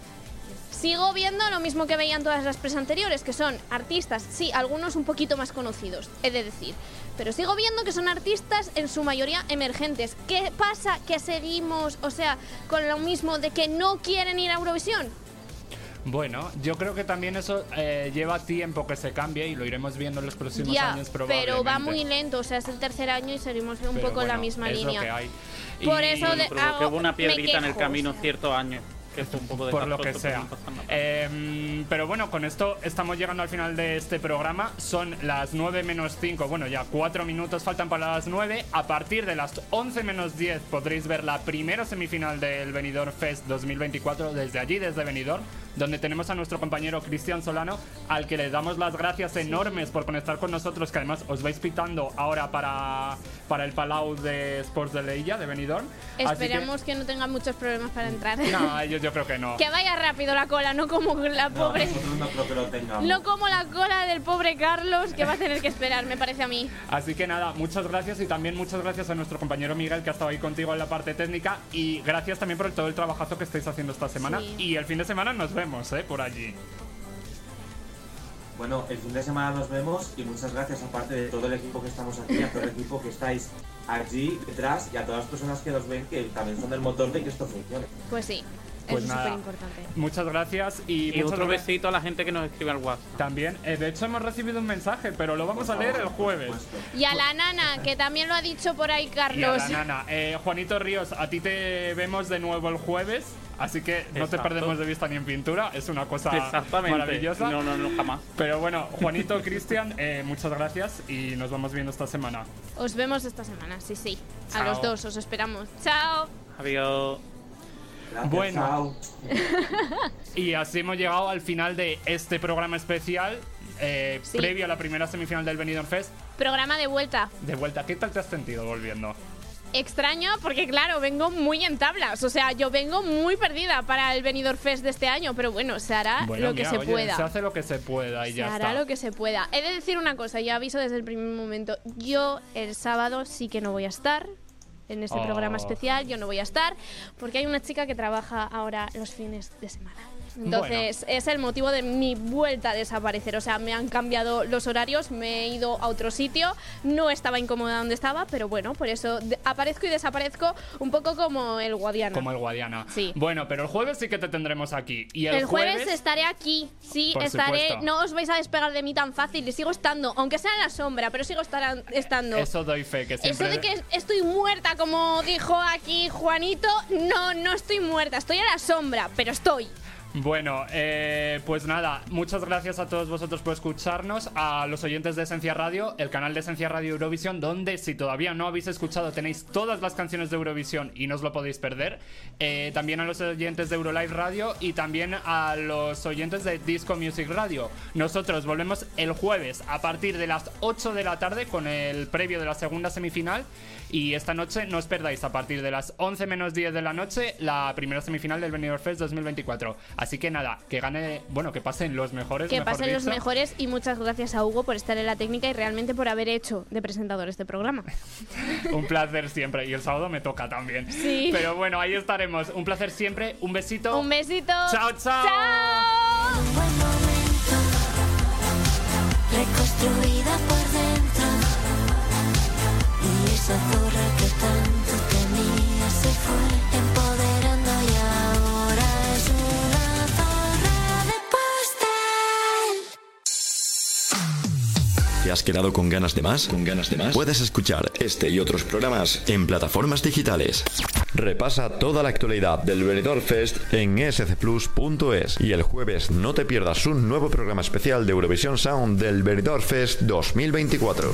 Sigo viendo lo mismo que veían todas las presas anteriores, que son artistas, sí, algunos un poquito más conocidos, he de decir. Pero sigo viendo que son artistas en su mayoría emergentes. ¿Qué pasa? Que seguimos, o sea, con lo mismo de que no quieren ir a Eurovisión. Bueno, yo creo que también eso eh, lleva tiempo que se cambie y lo iremos viendo en los próximos Ya, años probablemente. pero va muy lento, o sea, es el tercer año y seguimos un Pero poco en la misma es línea. Lo que hay. Por Y- eso de- hago- hubo una piedrita en el camino o sea. Ciertos años. Que fue un poco por lo que sea. pero. Eh, pero bueno, con esto estamos llegando al final de este programa. Son las 9 menos 5. Bueno, ya 4 minutos faltan para las 9. A partir de las 11 menos 10 podréis ver la primera semifinal del Benidorm Fest 2024 desde allí, desde Benidorm, donde tenemos a nuestro compañero Cristian Solano, al que le damos las gracias enormes por conectar con nosotros, que además os vais pitando ahora para, para el Palau de Sports de Leilla, de Benidorm. Así que- Esperemos que... no tenga muchos problemas para entrar. No, yo, yo creo que no. que vaya rápido la cola, no como la No, pobre. no creo que lo tengamos. No como la cola del pobre Carlos que va a tener que esperar, me parece a mí. Así que nada, muchas gracias y también muchas gracias a nuestro compañero Miguel que ha estado ahí contigo en la parte técnica y gracias también por todo el trabajazo que estáis haciendo esta semana Sí. y el fin de semana nos vemos, ¿eh? Por allí. Bueno, el fin de semana nos vemos y muchas gracias aparte de todo el equipo que estamos aquí, a todo el equipo que estáis allí detrás y a todas las personas que nos ven que también son el motor de que esto funcione. Pues sí, Pues eso es nada. súper importante. Muchas gracias y, Y muchas otro gra- besito a la gente que nos escribe al WhatsApp. También, eh, de hecho hemos recibido un mensaje, pero lo vamos a leer el jueves. Y a la nana, que también lo ha dicho por ahí Y a Carlos. la nana, eh, Juanito Ríos, a ti te vemos de nuevo el jueves, así que no te perdemos de vista ni en pintura, es una cosa Exactamente. maravillosa. No, no, no, jamás. Pero bueno, Juanito, Cristian, eh, muchas gracias y nos vamos viendo esta semana. Os vemos esta semana, sí, sí. A los dos, os esperamos. Chao. Adiós. Gracias, Bueno. chao. Y así hemos llegado al final de este programa especial, eh, Sí. previo a la primera semifinal del Benidorm Fest. Programa de vuelta. De vuelta, ¿qué tal te has sentido volviendo? Extraño porque, claro, vengo muy en tablas. O sea, yo vengo muy perdida para el Benidorm Fest de este año. Pero bueno, se hará Bueno, lo que se oye, pueda. Se hace lo que se pueda y Se ya hará está. lo que se pueda. He de decir una cosa, ya aviso desde el primer momento. Yo el sábado sí que no voy a estar en este Oh. programa especial. Yo no voy a estar porque hay una chica que trabaja ahora los fines de semana. Entonces, es el motivo de mi vuelta a desaparecer. O sea, me han cambiado los horarios, me he ido a otro sitio, no estaba incómoda donde estaba, pero bueno, por eso aparezco y desaparezco un poco como el Guadiana. Como el Guadiana. Sí. Bueno, pero el jueves sí que te tendremos aquí. Y el, El jueves, estaré aquí, sí, Por estaré. supuesto. No os vais a despegar de mí tan fácil y sigo estando, aunque sea en la sombra, pero sigo estando. Eso doy fe, que Eso siempre... de que estoy muerta, como dijo aquí Juanito, no, no estoy muerta, estoy a la sombra, pero estoy. Bueno, eh, pues nada, muchas gracias a todos vosotros por escucharnos, a los oyentes de Esencia Radio, el canal de Esencia Radio Eurovisión, donde si todavía no habéis escuchado tenéis todas las canciones de Eurovisión y no os lo podéis perder. Eh, también a los oyentes de Eurolive Radio y también a los oyentes de Disco Music Radio. Nosotros volvemos el jueves a partir de las 8 de la tarde con el previo de la segunda semifinal y esta noche no os perdáis a partir de las 11 menos 10 de la noche la primera semifinal del Benidorm Fest 2024. Así que nada, que gane, bueno, que pasen los mejores. Que mejor pasen los mejores y muchas gracias a Hugo por estar en la técnica y realmente por haber hecho de presentador este programa. Un placer siempre. Y el sábado me toca también. Sí. Pero bueno, ahí estaremos. Un placer siempre. Un besito. Un besito. Chao, chao. Chao. reconstruida por esa zorra que tanto temía se fue empoderando y ahora es una zorra de. ¿Te has quedado con ganas de más? ¿Con ganas de más? Puedes escuchar este y otros programas en plataformas digitales. Repasa toda la actualidad del Benidorm Fest en scplus.es y el jueves no te pierdas un nuevo programa especial de Eurovisión Sound del Benidorm Fest 2024.